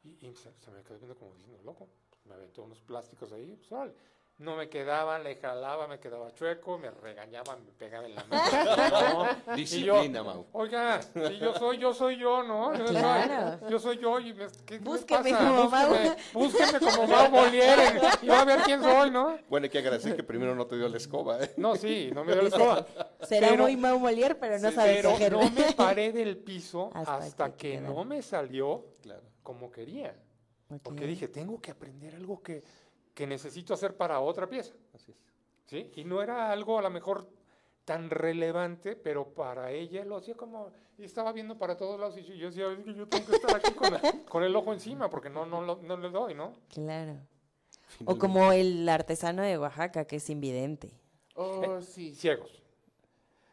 Y, y se, se me quedó viendo como diciendo, loco, me aventó unos plásticos ahí, pues. No me quedaban, le jalaba, me quedaba chueco, me regañaban, me pegaba en la mano. yo, Disciplina, Mau. Oiga, si yo soy, yo soy yo, ¿no? Yo, Claro. soy, yo soy yo y me, ¿qué, qué me Búsqueme pasa? como Mau. búsqueme, búsqueme como Mau Molière y va a ver quién soy, ¿no? Bueno, hay que agradecer que primero no te dio la escoba, ¿eh? No, sí, no me dio la escoba. Será Pero- muy Mau Molière, pero no sabe Pero tejer. no me paré del piso Hasta hasta, que que, no me salió Claro. Como quería. Porque dije, tengo que aprender algo que, que necesito hacer para otra pieza. Así es. ¿sí? Y no era algo a lo mejor tan relevante, pero para ella lo hacía como, y estaba viendo para todos lados y yo- yo decía, "Es que yo tengo que estar aquí con, la- con el ojo encima porque no, no, no le doy, ¿no? Claro. O como el artesano de Oaxaca, que es invidente. Oh, sí, Ciegos.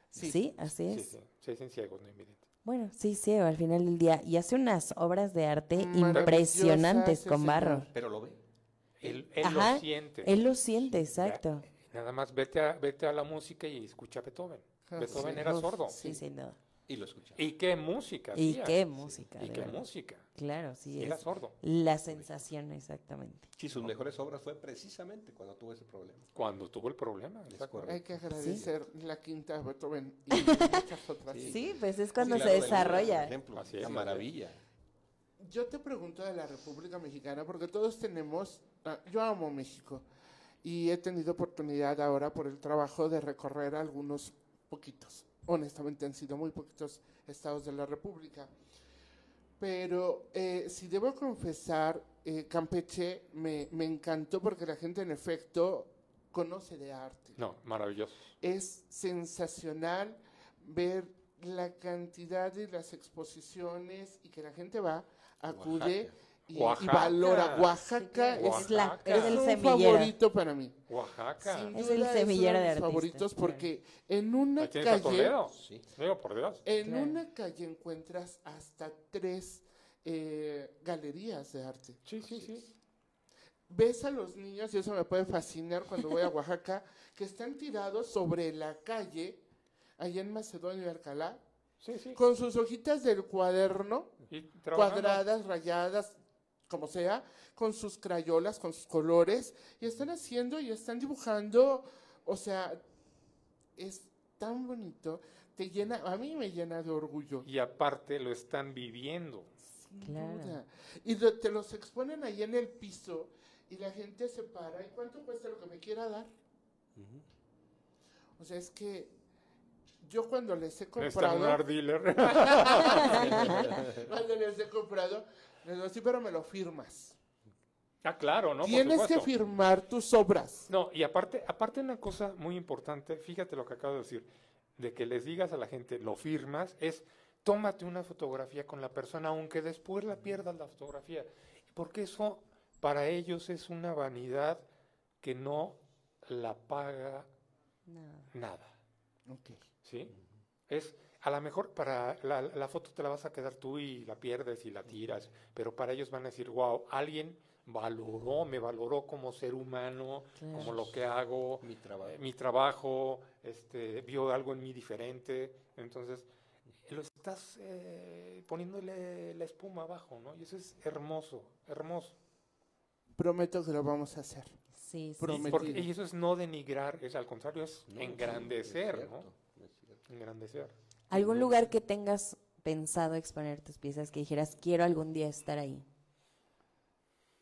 Sí, sí. así Sí, es. sí, se dicen ciegos, no invidentes. Bueno, sí, ciego al final del día. Y hace unas obras de arte Maravillosas impresionantes con barro. señor. Pero lo ve. Él, él Ajá, lo siente. Él lo siente, exacto. Nada más vete a, vete a la música y escucha a Beethoven. Ah, Beethoven sí. era Uf, sordo. Sí, sin duda. Y lo escucha. Y qué música. Y hacía. qué música. Y de qué verdad. música. Claro, sí, Era es sordo. la sensación, exactamente. Sí, sus mejores obras fue precisamente cuando tuvo ese problema. Cuando tuvo el problema. Hay que agradecer la quinta de Beethoven y muchas otras. Sí. Sí, pues es cuando Sí, se desarrolla. por ejemplo, Así es, la así es. maravilla. Yo te pregunto de la República Mexicana porque todos tenemos, ah, yo amo México y he tenido oportunidad ahora por el trabajo de recorrer algunos poquitos. Honestamente han sido muy poquitos estados de la República. Pero eh, si debo confesar, eh, Campeche me, me encantó porque la gente en efecto conoce de arte. No, maravilloso. es sensacional ver la cantidad de las exposiciones y que la gente va, acude y, valora. Oaxaca Sí, es, es, la, Oaxaca. es el un semillero. favorito para mí. Oaxaca. Sin Es duda el semillero uno de mis artistas, favoritos porque en una calle, Toledo. Sí. Digo, por Dios. en Claro. una calle encuentras hasta tres eh, galerías de arte. Sí, sí, sí. ves a los niños, y eso me puede fascinar cuando voy a Oaxaca, que están tirados sobre la calle, allá en Macedonia y Alcalá, Sí, sí. con sus hojitas del cuaderno, cuadradas, rayadas, como sea, con sus crayolas, con sus colores, y están haciendo y están dibujando, o sea, es tan bonito, te llena, a mí me llena de orgullo. Y aparte lo están viviendo. sin Claro. duda. Y lo- te los exponen ahí en el piso y la gente se para. ¿Y cuánto cuesta lo que me quiera dar? O sea, es que yo cuando les he comprado, art dealer. cuando les he comprado, les digo, sí, pero me lo firmas. ah, claro, ¿no? Por Tienes que firmar tus obras. No, y aparte, aparte una cosa muy importante, fíjate lo que acabo de decir, de que les digas a la gente, lo firmas, es tómate una fotografía con la persona, aunque después la pierdas la fotografía. Porque eso para ellos es una vanidad que no la paga No. nada. Ok. ¿sí? Es, a lo mejor para la, la foto te la vas a quedar tú y la pierdes y la tiras, pero para ellos van a decir, wow, alguien valoró, me valoró como ser humano, Claro. como lo que hago, Mi trabajo. eh, mi trabajo, este, vio algo en mí diferente. Entonces, lo estás eh, poniéndole la espuma abajo, ¿no? Y eso es hermoso, hermoso. Prometo que lo vamos a hacer. Sí, sí. Prometido. Porque- y eso es no denigrar, es al contrario, es No, sí, engrandecer, es cierto, ¿no? es. Engrandecer. ¿Algún lugar que tengas pensado exponer tus piezas que dijeras, quiero algún día estar ahí?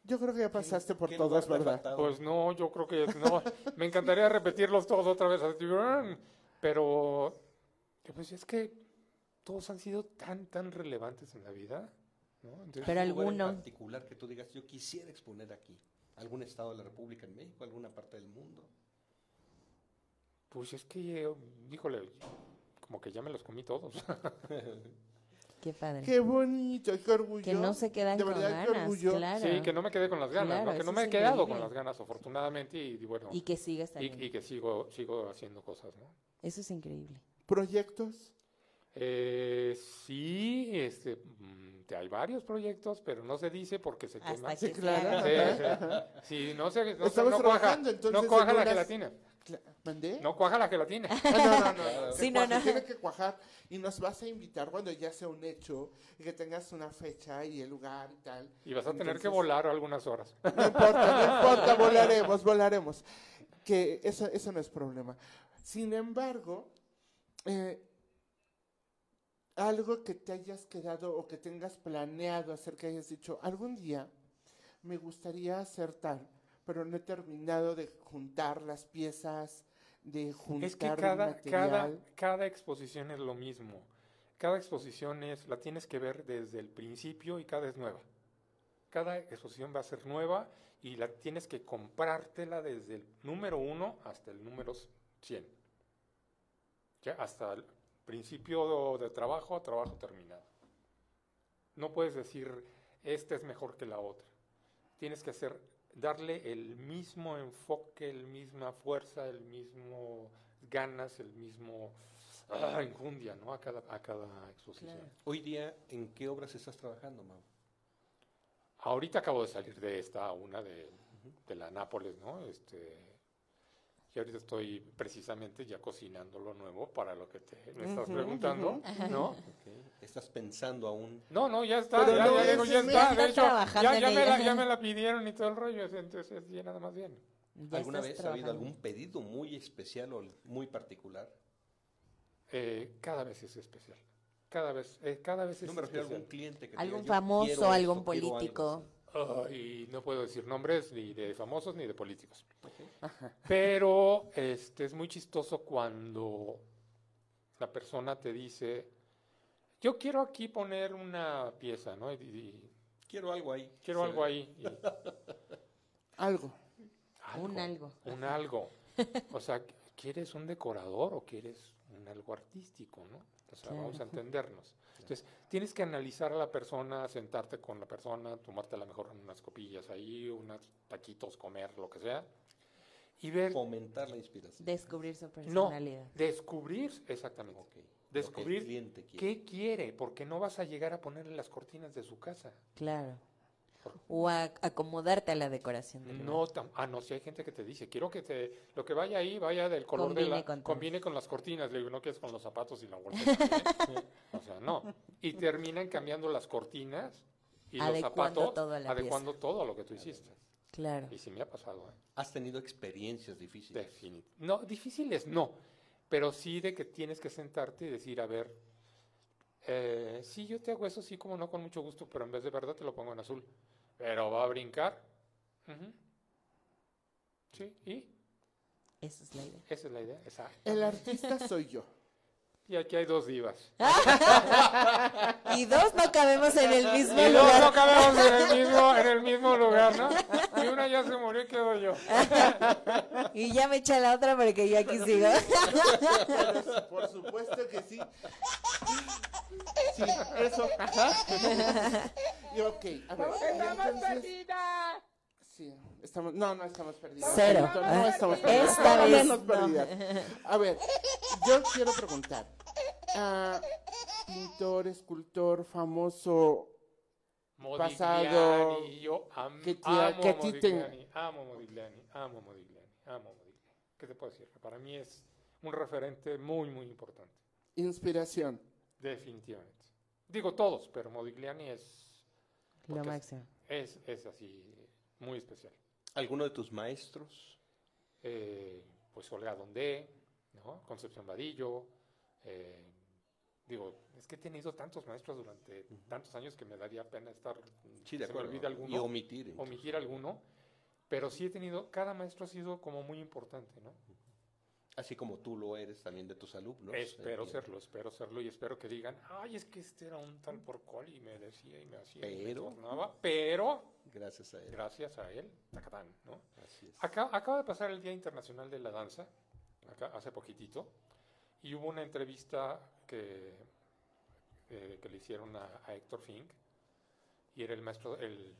Yo creo que ya pasaste por ¿Qué todas, ¿verdad? faltado? Pues no, yo creo que no. Me encantaría repetirlos todos otra vez, pero pues es que todos han sido tan, tan relevantes en la vida, ¿no? Entonces, Pero ¿Un lugar en alguno. particular que tú digas, yo quisiera exponer aquí. ¿Algún estado de la República en México? ¿Alguna parte del mundo? pues es que, híjole, como que ya me los comí todos. Qué padre. Qué bonito, qué orgullo. que no se quedan de con verdad, qué ganas, orgullo. claro. Sí, que no me quedé con las ganas, Claro, ¿no? Que no me he quedado con las ganas, afortunadamente, y, bueno, Y que sigas y, y que sigo, sigo haciendo cosas, ¿no? Eso es increíble. ¿Proyectos? Eh, sí, este, mm, te- hay varios proyectos, pero no se dice porque se Hasta quema. que Sí, se claro. Sí, sí. Sí, no se, no, Estamos no cuaja, trabajando, entonces, no cuaja la gelatina. ¿Mandé? No cuaja la gelatina. Ah, no, no, no, no. Sí, Que no, no. Tiene que cuajar y nos vas a invitar cuando ya sea un hecho y que tengas una fecha y el lugar y tal. Y vas a tener que Entonces- volar algunas horas. No importa, no importa, volaremos, volaremos. Que eso, eso no es problema. Sin embargo, eh, algo que te hayas quedado o que tengas planeado hacer, que hayas dicho, algún día me gustaría hacer tal, pero no he terminado de juntar las piezas, de juntar Es que cada, cada, material. cada exposición es lo mismo. Cada exposición es, la tienes que ver desde el principio y cada es nueva. Cada exposición va a ser nueva y la tienes que comprártela desde el número uno hasta el número 100. Ya, hasta principio de trabajo a trabajo terminado. No puedes decir, esta es mejor que la otra. Tienes que hacer, darle el mismo enfoque, el misma fuerza, el mismo ganas, el mismo ah, enjundia, ¿no? A cada, a cada exposición. Claro. Hoy día, ¿en qué obras estás trabajando, Mau? Ahorita acabo de salir de esta, una de, de la Nápoles, ¿no? Este, y ahorita estoy precisamente ya cocinando lo nuevo para lo que te me estás Ujú, preguntando, ¿no? Ok. ¿Estás pensando aún? No, no, ya está, Pero ya, no, ya ya es- está. De hecho, trabajando ya, ya, me la, ya me la pidieron y todo el rollo, entonces ya nada más bien. Ya ¿Alguna vez ha habido trabajando. algún pedido muy especial o muy particular? Eh, cada vez es especial. Cada vez, eh, cada vez es No me refiero a algún especial. cliente que te Algún diga, "Yo famoso, esto, algún quiero algo político. Ay, no puedo decir nombres ni de famosos ni de políticos. así". Pero este es muy chistoso cuando la persona te dice, yo quiero aquí poner una pieza, ¿no? Y, y- Quiero algo ahí. quiero Sí, algo ahí. y- Algo. Un algo. Un algo. O sea, ¿quieres un decorador o quieres un algo artístico, no? O sea, Claro. vamos a entendernos. Entonces, tienes que analizar a la persona, sentarte con la persona, tomarte a lo mejor unas copillas ahí, unos taquitos, comer, lo que sea, y ver, Fomentar la inspiración. Descubrir su no, personalidad. descubrir, exactamente, descubrir qué quiere, porque no vas a llegar a ponerle las cortinas de su casa. Claro. O a acomodarte a la decoración del No, ah, no, si hay gente que te dice, quiero que te, lo que vaya ahí vaya del color de la, con combine con las cortinas, le digo, no quieres con los zapatos y la bolsa. también?". o sea, no. Y terminan cambiando las cortinas y los zapatos, todo a la adecuando todo a lo que tú hiciste. Claro. Y sí me ha pasado, ¿eh? ¿Has tenido experiencias difíciles? Definit- No, difíciles no, pero sí de que tienes que sentarte y decir, a ver, eh, sí, yo te hago eso, sí, como no, con mucho gusto, pero en vez de verdad te lo pongo en azul. Pero va a brincar. Ujú. Sí, y Esa es la idea. esa es la idea, exacto. El artista soy yo. Y aquí hay dos divas. Y dos no cabemos en el mismo Y dos lugar. no cabemos en el mismo, en el mismo lugar, ¿no? Y una ya se murió y quedo yo. Y ya me eché la otra porque yo aquí sigo. Pero, por supuesto que sí. Sí, eso. Ajá. Y ok, a ver. entonces- Sí, estamos, no, no estamos perdidos. Cero. No, Ah, estamos perdidos. esta No, vez no no. perdidas. A ver, yo quiero preguntar. ah, pintor, escultor, famoso, Pasado, Modigliani, yo am- que te- amo que a ti te- Modigliani, amo Modigliani, amo Modigliani, amo Modigliani. ¿Qué te puedo decir? Para mí es un referente muy, muy importante. inspiración. Definitivamente. Digo todos, pero Modigliani es, Lo Porque- máximo. es, es así, muy especial. ¿Alguno de tus maestros? Eh, pues Olga Dondé, ¿no? Concepción Vadillo. eh, digo, es que he tenido tantos maestros durante tantos años que me daría pena estar. Sí, de se acuerdo. Olvida alguno. Y omitir. incluso. omitir alguno, pero sí he tenido, cada maestro ha sido como muy importante, ¿no? Así como tú lo eres también de tus alumnos. espero entiendo. serlo, espero serlo y espero que digan, ay, es que este era un tal por cual y me decía y me hacía y me Pero- tornaba", pero Gracias a él. gracias a él, tacatán, ¿no? Así es. Acá, acaba de pasar el Día Internacional de la Danza, acá, hace poquitito, y hubo una entrevista que, eh, que le hicieron a, Héctor Fink, y era el maestro, el,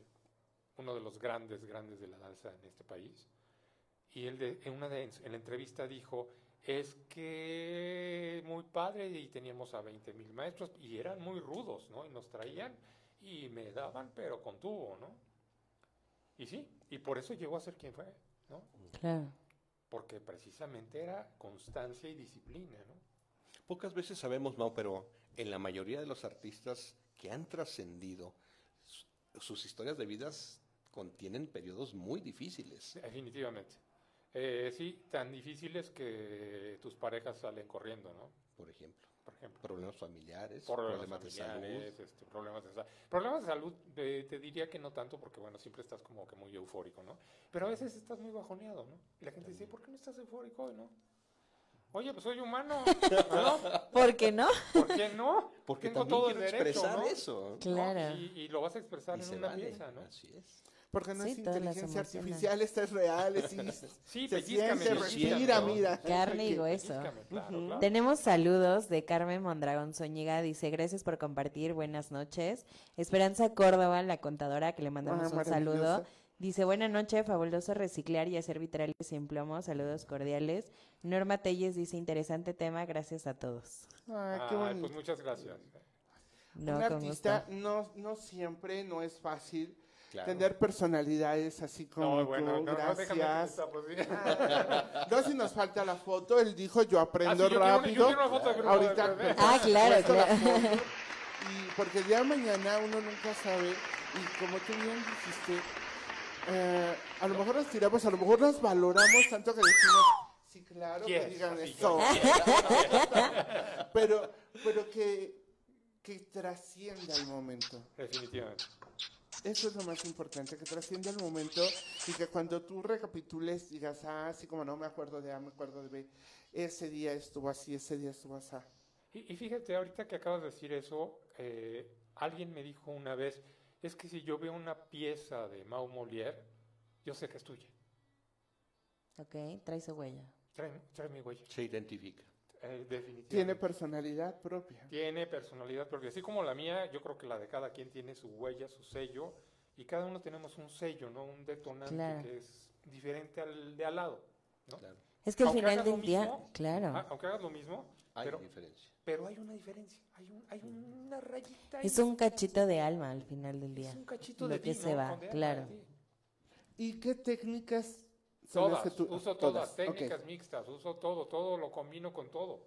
uno de los grandes, grandes de la danza en este país. Y él de- en una de en la entrevista dijo, es que muy padre y teníamos a 20 mil maestros y eran muy rudos, ¿no? Y nos traían y me daban, pero con tubo, ¿no? Y sí, y por eso llegó a ser quien fue, ¿no? Claro. Porque precisamente era constancia y disciplina, ¿no? Pocas veces sabemos, Mau, pero en la mayoría de los artistas que han trascendido, su- sus historias de vidas contienen periodos muy difíciles. Definitivamente. Eh, sí, tan difíciles que tus parejas salen corriendo, ¿no? Por ejemplo, Por ejemplo. problemas familiares, Problemas, problemas, de salud. este, problemas de salud. Problemas de salud, eh, te diría que no tanto, porque bueno, siempre estás como que muy eufórico, ¿no? Pero a veces estás muy bajoneado, ¿no? Y la gente dice, ¿por qué no estás eufórico hoy, no? Oye, pues soy humano, ¿no? ¿Por qué no? ¿Por qué no? Porque Tengo también todo el quiero derecho, expresar ¿no? eso. ¿no? Claro. Y, y lo vas a expresar Y en una vale, pieza, ¿no? Así es. Porque no Sí, es inteligencia artificial, esta es real, es, Sí, se siente, respira, ¿no? mira. Carne y hueso. Pellízcame, claro, claro. Tenemos saludos de Carmen Mondragón Zúñiga. Dice, gracias por compartir. Buenas noches. Esperanza Córdoba, la contadora, que le mandamos Ah, un saludo. Dice, buena noche, fabuloso reciclar y hacer vitrales sin plomo. Saludos cordiales. Norma Telles dice, interesante tema. Gracias a todos. Ay, qué Ay, bonito. pues muchas gracias. No, Un artista no, no siempre, no es fácil Claro. tener personalidades así como No, bueno, tú, no, no, gracias. pues, sí. Si nos falta la foto, él dijo, yo aprendo Ah, sí, yo quiero una- yo rápido. quiero foto Ahorita Ah, claro, claro. foto. Y porque el día de mañana uno nunca sabe, y como tú bien dijiste, eh, a lo mejor nos tiramos, a lo mejor nos valoramos tanto que decimos, sí, claro, que digan así, eso. yo- pero, pero que, que trascienda el momento. Definitivamente. Eso es lo más importante, que trascienda el momento y que cuando tú recapitules digas, ah, así como no me acuerdo de A, me acuerdo de B, ese día estuvo así, ese día estuvo así. Y, y fíjate, ahorita que acabas de decir eso, eh, alguien me dijo una vez, es que si yo veo una pieza de Mau Molière, yo sé que es tuya. Ok, trae su huella. Trae, trae mi huella. Se identifica. Eh, definitivamente. Tiene personalidad propia. Tiene personalidad, porque así como la mía, yo creo que la de cada quien tiene su huella, su sello, y cada uno tenemos un sello, ¿no? Un detonante Claro. que es diferente al de al lado, ¿no? Claro. Es que al final del día, mismo, claro. Aunque hagas lo mismo, Hay pero, diferencia. pero hay una diferencia, hay, un, hay una rayita. Es un cachito de alma al final del día. Es un cachito Lo de que ti, se ¿no? va, claro. ¿Y qué técnicas Todas, que tú uso todas, ok. técnicas mixtas, uso todo, todo lo combino con todo.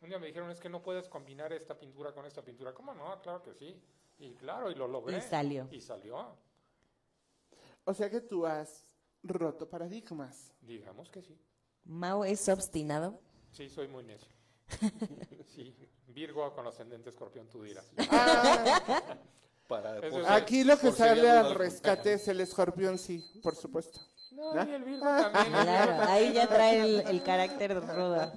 Un día me dijeron, es que no puedes combinar esta pintura con esta pintura. ¿Cómo no? Claro que sí. Y claro, y lo logré. Y salió. Y salió. O sea que tú has roto paradigmas. Digamos que sí. Mau es obstinado. Sí, soy muy necio. Sí, Virgo con ascendente escorpión, tú dirás. Ah, Para, aquí lo que sale al rescate es el escorpión, sí, por supuesto. No, ¿Ah? y el Virgo también. Claro, ahí ya trae el, el carácter rudo.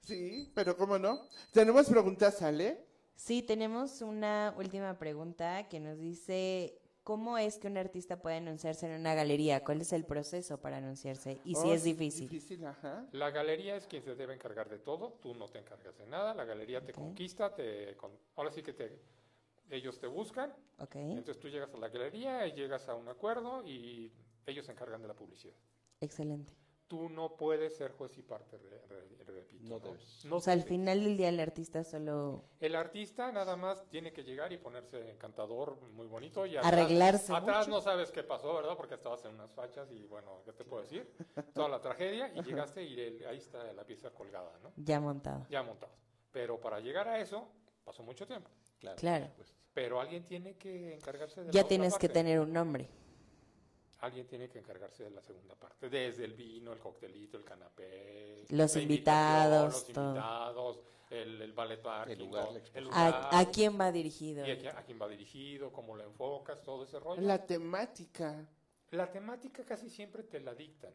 Sí, pero ¿cómo no? Tenemos preguntas, ¿sale? Sí, tenemos una última pregunta que nos dice, ¿cómo es que un artista puede anunciarse en una galería? ¿Cuál es el proceso para anunciarse? Y si Oh, es difícil. Difícil, ajá. La galería es quien se debe encargar de todo, tú no te encargas de nada, la galería te conquista, te, con- ahora sí que te, ellos te buscan, Ok, entonces tú llegas a la galería y llegas a un acuerdo y ellos se encargan de la publicidad. excelente. Tú no puedes ser juez y parte, re- re- repito. No debes. No O sea, al debes. final del día el artista solo El artista nada más tiene que llegar y ponerse encantador, muy bonito. Y Arreglarse Atrás mucho. no sabes qué pasó, ¿verdad? Porque estabas en unas fachas y bueno, ¿qué te puedo decir? Toda la tragedia y llegaste y el- ahí está la pieza colgada, ¿no? ya montado. Ya montado. Pero para llegar a eso, Pasó mucho tiempo. Claro. Claro. supuesto. Pero alguien tiene que encargarse de la Ya otra tienes que parte. tener un nombre. Alguien tiene que encargarse de la segunda parte. Desde el vino, el coctelito, el canapé. Los invitados, todo. Los invitados, el, el ballet parking, El lugar, el lugar, ¿A, a quién va dirigido? y a, quién- a quién va dirigido, cómo lo enfocas, todo ese rollo. La temática. La temática casi siempre te la dictan.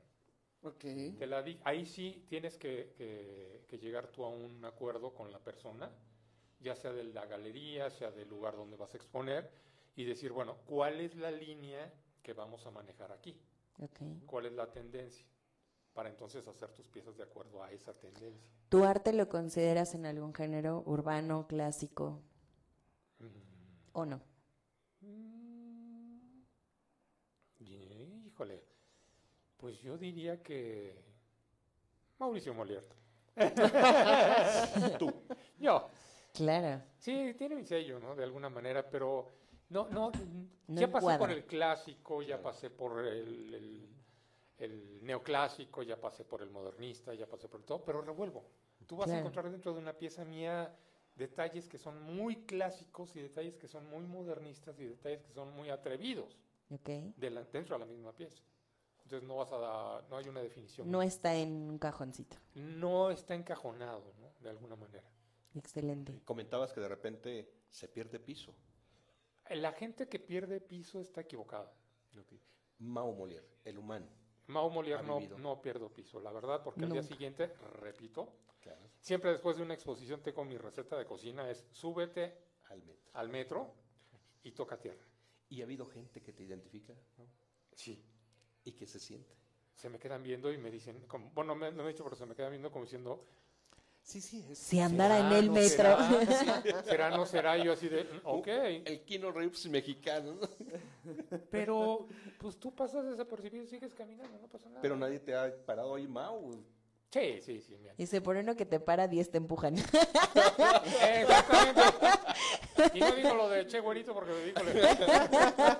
Ok. Te la di- ahí sí tienes que, que- que llegar tú a un acuerdo con la persona, ya sea de la galería, sea del lugar donde vas a exponer, y decir, bueno, ¿cuál es la línea que vamos a manejar aquí? Ok. ¿Cuál es la tendencia? Para entonces hacer tus piezas de acuerdo a esa tendencia. ¿Tu arte lo consideras en algún género urbano, clásico Mm. o no? Mm. Híjole, pues yo diría que Mauricio Molière. Tú. Yo. Claro. Sí, tiene mi sello, ¿no? De alguna manera, pero no, no, No ya pasé por el clásico, ya pasé por el, el- el neoclásico, ya pasé por el modernista, ya pasé por todo, pero revuelvo. Tú vas Claro. a encontrar dentro de una pieza mía detalles que son muy clásicos y detalles que son muy modernistas y detalles que son muy atrevidos Ok. de la- dentro de la misma pieza. Entonces no vas a dar- no hay una definición. No está en un cajoncito. No está encajonado, ¿no? De alguna manera. Excelente. Comentabas que de repente se pierde piso. La gente que pierde piso está equivocada. Mao Molière, el humano. Mao Molière no, no pierdo piso, la verdad, porque al día Nunca. siguiente, repito, Claro. siempre después de una exposición tengo mi receta de cocina, es súbete Al metro. al metro y toca tierra. ¿Y ha habido gente que te identifica? ¿no? Sí, ¿Y que se siente? se me quedan viendo y me dicen, como- bueno, me, no me he dicho, pero se me quedan viendo como diciendo, Sí, sí. es- Si andara en ¿será, el no metro. será? ¿Será, no será? Y yo así de, ok, El Kino Reeves mexicano. ¿no? pero pues tú pasas desapercibido y sigues caminando, no pasa nada. Pero nadie te ha parado ahí, Mao. Sí, sí, sí, mira. Dice, por uno que te para, 10 te empujan. Exactamente. Y no digo lo de Che Güerito porque me dijo...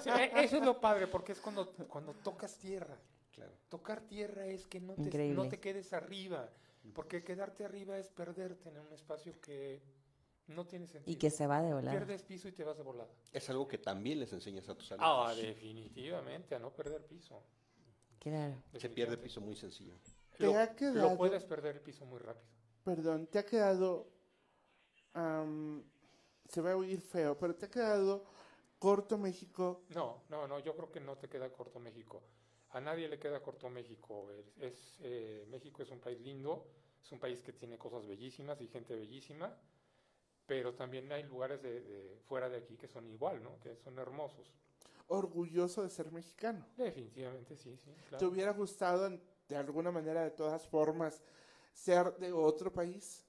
Sí, e- eso es lo padre, porque es cuando, cuando tocas tierra. Claro. Tocar tierra es que no te, Increíble. no te quedes arriba, porque quedarte arriba es perderte en un espacio que no tiene sentido. y que se va de volar. Pierdes piso y te vas de volada. Es algo que también les enseñas a tus Ah, alumnos. definitivamente, a no perder piso. Claro. se pierde piso muy sencillo. ¿Te Lo, ha lo quedado- puedes perder el piso muy rápido. Perdón, te ha quedado. am, se va a oír feo, pero te ha quedado corto México. No, no, no, yo creo que no te queda corto México. A nadie le queda corto México. Es, eh, México es un país lindo, es un país que tiene cosas bellísimas y gente bellísima, pero también hay lugares de, de fuera de aquí que son igual, ¿no? Que son hermosos. Orgulloso de ser mexicano. Definitivamente sí, sí, ¿Te claro. hubiera gustado, de alguna manera, de todas formas, ser de otro país?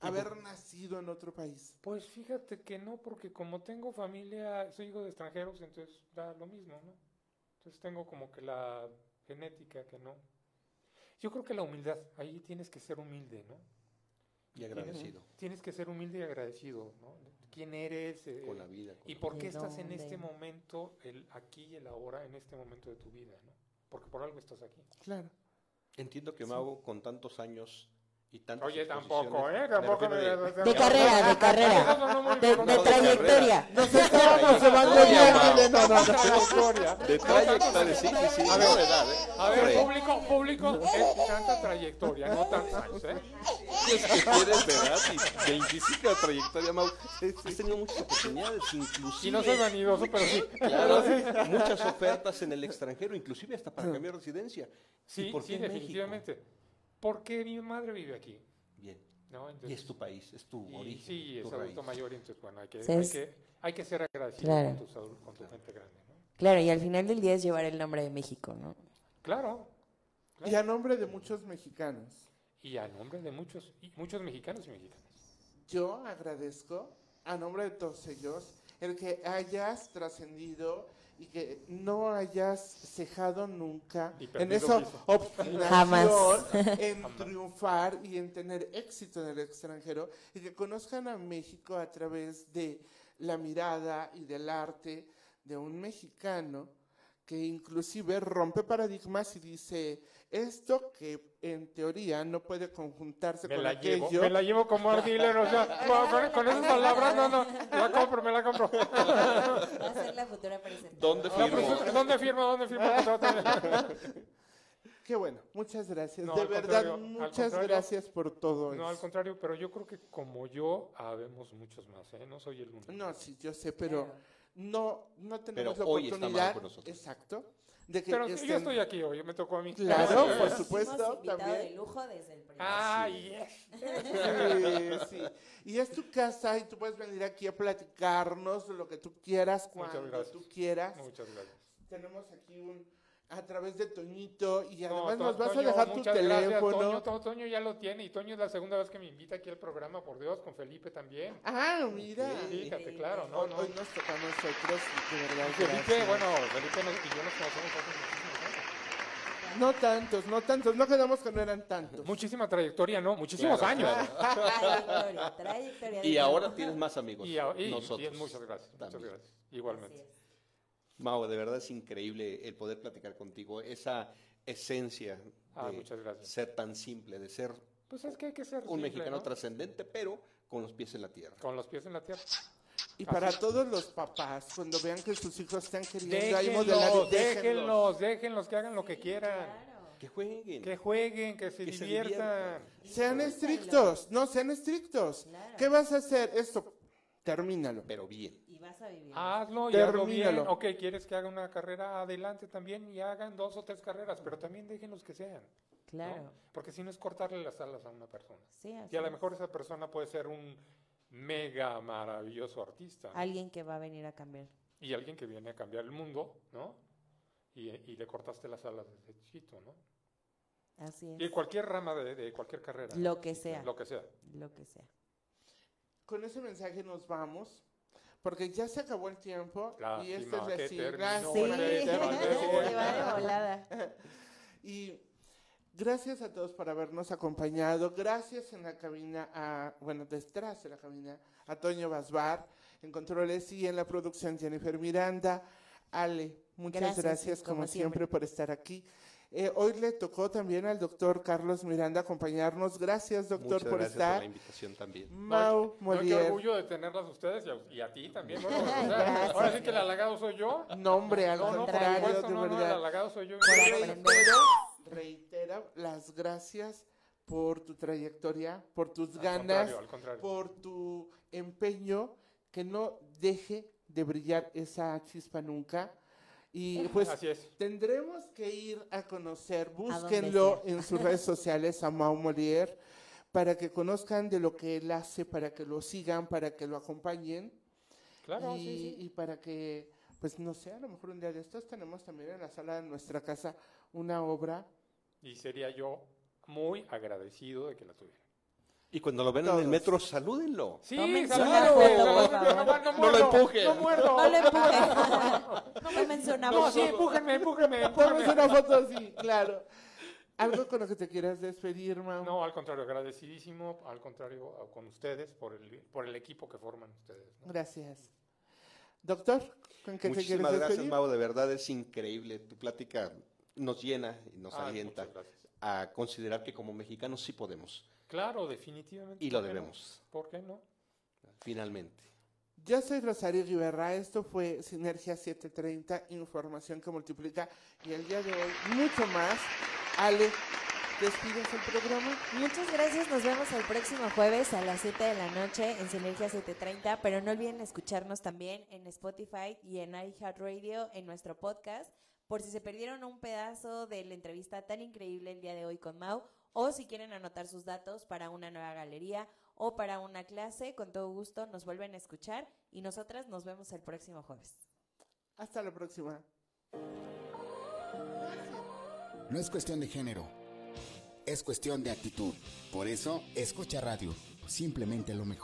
Haber nacido en otro país. Pues fíjate que no, porque como tengo familia, soy hijo de extranjeros, entonces da lo mismo, ¿no? Entonces tengo como que la genética que no. Yo creo que la humildad, ahí tienes que ser humilde, ¿no? Y agradecido Tienes que ser humilde y agradecido, ¿no? ¿Quién eres? eh, con la vida. con ¿Y la- por qué ¿De estás en este momento, el aquí y el ahora, en este momento de tu vida, ¿no? Porque por algo estás aquí. Claro. Entiendo que Mau, con tantos años y Oye, tampoco, ¿eh? me Tampoco de- De carrera, de carrera. De, de No, de trayectoria. Nos estábamos llevando bien, no, no, no. trayectoria. De trayectoria, sí, sí, sí. A ver, de ¿eh? A ver, público, público, es tanta trayectoria, no tantos años, ¿eh? es que tienes de edad y 25 de trayectoria, Mau. Has tenido muchas oportunidades, inclusive. Y no soy vanidoso, pero sí. Claro, muchas ofertas en el extranjero, inclusive hasta para cambiar residencia. Sí, ¿Y por qué sí, definitivamente. Porque mi madre vive aquí, Bien. ¿no? Y Entonces, es tu país, es tu y origen. sí, es tu adulto raíz. mayor y entonces, bueno, hay que, hay que, hay que ser agradecido Claro. con, tus con tu gente grande, ¿no? Claro, y al final del día es llevar el nombre de México, ¿no? Claro. Y a nombre de muchos mexicanos, Y a nombre de muchos, y muchos mexicanos y mexicanas. yo agradezco, a nombre de todos ellos, el que hayas trascendido y que no hayas cejado nunca en esa obstinación Jamás. en triunfar y en tener éxito en el extranjero y que conozcan a México a través de la mirada y del arte de un mexicano que inclusive rompe paradigmas y dice, esto que en teoría no puede conjuntarse Me con la aquello. llevo, me la llevo como dealer, o sea, con, con- esas palabras, no, no, la compro, me la compro. Va a ser la futura presentadora. ¿Dónde firmo? ¿Dónde firmo? Qué bueno, muchas gracias. No, de verdad, muchas gracias por todo No, al contrario, pero yo creo que como yo, habemos muchos más, ¿eh? No soy el único. No, sí, yo sé, pero Claro. No, no tenemos Pero la hoy está Mau oportunidad. con nosotros. Exacto. De que Pero estén- yo estoy aquí hoy, me tocó a mí. Claro, Sí, por supuesto, también. de lujo desde el primer. Ah, yes. Sí, sí. Y es tu casa y tú puedes venir aquí a platicarnos lo que tú quieras, cuando tú quieras. Muchas gracias. Tenemos aquí un a través de Toñito y No, además To- nos vas Toño, a dejar tu muchas gracias, teléfono. Toño, To- Toño ya lo tiene y Toño es la segunda vez que me invita aquí al programa, por Dios, con Felipe también. Ah, mira. Fíjate, claro, no, Hoy, no. hoy nos toca a nosotros, de verdad. Felipe, gracias. bueno, Felipe nos- y yo nos conocemos hace muchísimos años. No tantos, no tantos, no quedamos que no eran tantos. Muchísima trayectoria, ¿no? Muchísimos Claro, años. claro. Trayectoria, trayectoria. Y ahora tienes más amigos. Y, a- y- nosotros. y muchas gracias, muchas también. gracias. Igualmente. Mau, de verdad es increíble el poder platicar contigo, esa esencia de Ah, muchas gracias. ser tan simple, de ser Pues es que hay que ser un simple, mexicano ¿no? trascendente, pero con los pies en la tierra. Con los pies en la tierra. Y para todos los papás, cuando vean que sus hijos están queriendo ahí modelar, Déjenlos, déjenlos. déjenlos, déjenlos que hagan lo que quieran. Claro. Que jueguen. Que jueguen, que se Que se diviertan. Sean estrictos, no sean estrictos. Claro. ¿Qué vas a hacer? Esto, termínalo. Pero bien. Y vas a vivir. Hazlo y hazlo bien. Ok, quieres que haga una carrera adelante también y hagan dos o tres carreras, pero también déjenlos que sean. ¿no? claro. Porque si no es cortarle las alas a una persona. Sí, así Y a lo mejor esa persona puede ser un mega maravilloso artista. ¿no? Alguien que va a venir a cambiar. Y alguien que viene a cambiar el mundo, ¿no? Y, y le cortaste las alas desde chiquito, ¿no? Así Y es. cualquier rama de, de cualquier carrera. Lo que sea. Lo que sea. Lo que sea. Con ese mensaje nos vamos, porque ya se acabó el tiempo y esta Lástima es que sí, lástima de. Y gracias a todos por habernos acompañado. Gracias en la cabina a, bueno, detrás de la cabina, a Toño Basbar, en controles y en la producción Jennifer Miranda. Ale, muchas Gracias, gracias, como como siempre siempre. por estar aquí. Eh, hoy le tocó también al doctor Carlos Miranda acompañarnos. Gracias, doctor, Muchas por gracias estar. por la invitación también. Mau No, qué Molier. orgullo de tenerlas a ustedes y a, y a ti también. Bueno, o sea, Gracias. ahora sí que el halagado soy yo. No, hombre, al No, no, por contrario, supuesto, de no, no, el verdad. halagado soy yo. Reitero, reitero las gracias por tu trayectoria, por tus Al ganas, contrario, al contrario. por tu empeño, que no deje de brillar esa chispa nunca. Y pues Así es. tendremos que ir a conocer, búsquenlo en sus redes sociales a Mau Molier para que conozcan de lo que él hace, para que lo sigan, para que lo acompañen Claro, y, sí, sí. y para que, pues no sé, a lo mejor un día de estos tenemos también en la sala de nuestra casa una obra. Y sería yo muy agradecido de que la tuviera. Y cuando lo ven en el metro, salúdenlo. Sí, por saluden, favor. no, No lo empujen. No muerdo. No lo empuje. No me menciona No, sí, empújenme, empújenme, empújenme. una foto así, claro. Algo con lo que te quieras despedir, Mau. No, al contrario, agradecidísimo, al contrario, con ustedes por el, por el equipo que forman ustedes. ¿no? Gracias. Doctor, ¿con qué te quieres Muchísimas gracias, despedir? Mau. De verdad es increíble. Tu plática nos llena y nos alienta a considerar que como mexicanos sí podemos. Claro, definitivamente. Y lo debemos. ¿Por qué no? Finalmente. Yo soy Rosario Guiberra, esto fue Sinergia 730, información que multiplica, y el día de hoy mucho más. Ale, ¿despides el programa? Muchas gracias, nos vemos el próximo jueves a las 7 de la noche en Sinergia 730, pero no olviden escucharnos también en Spotify y en iHeartRadio en nuestro podcast, por si se perdieron un pedazo de la entrevista tan increíble el día de hoy con Mau, o si quieren anotar sus datos para una nueva galería o para una clase, con todo gusto nos vuelven a escuchar y nosotras nos vemos el próximo jueves. Hasta la próxima. No es cuestión de género, es cuestión de actitud. Por eso, escucha radio, simplemente lo mejor.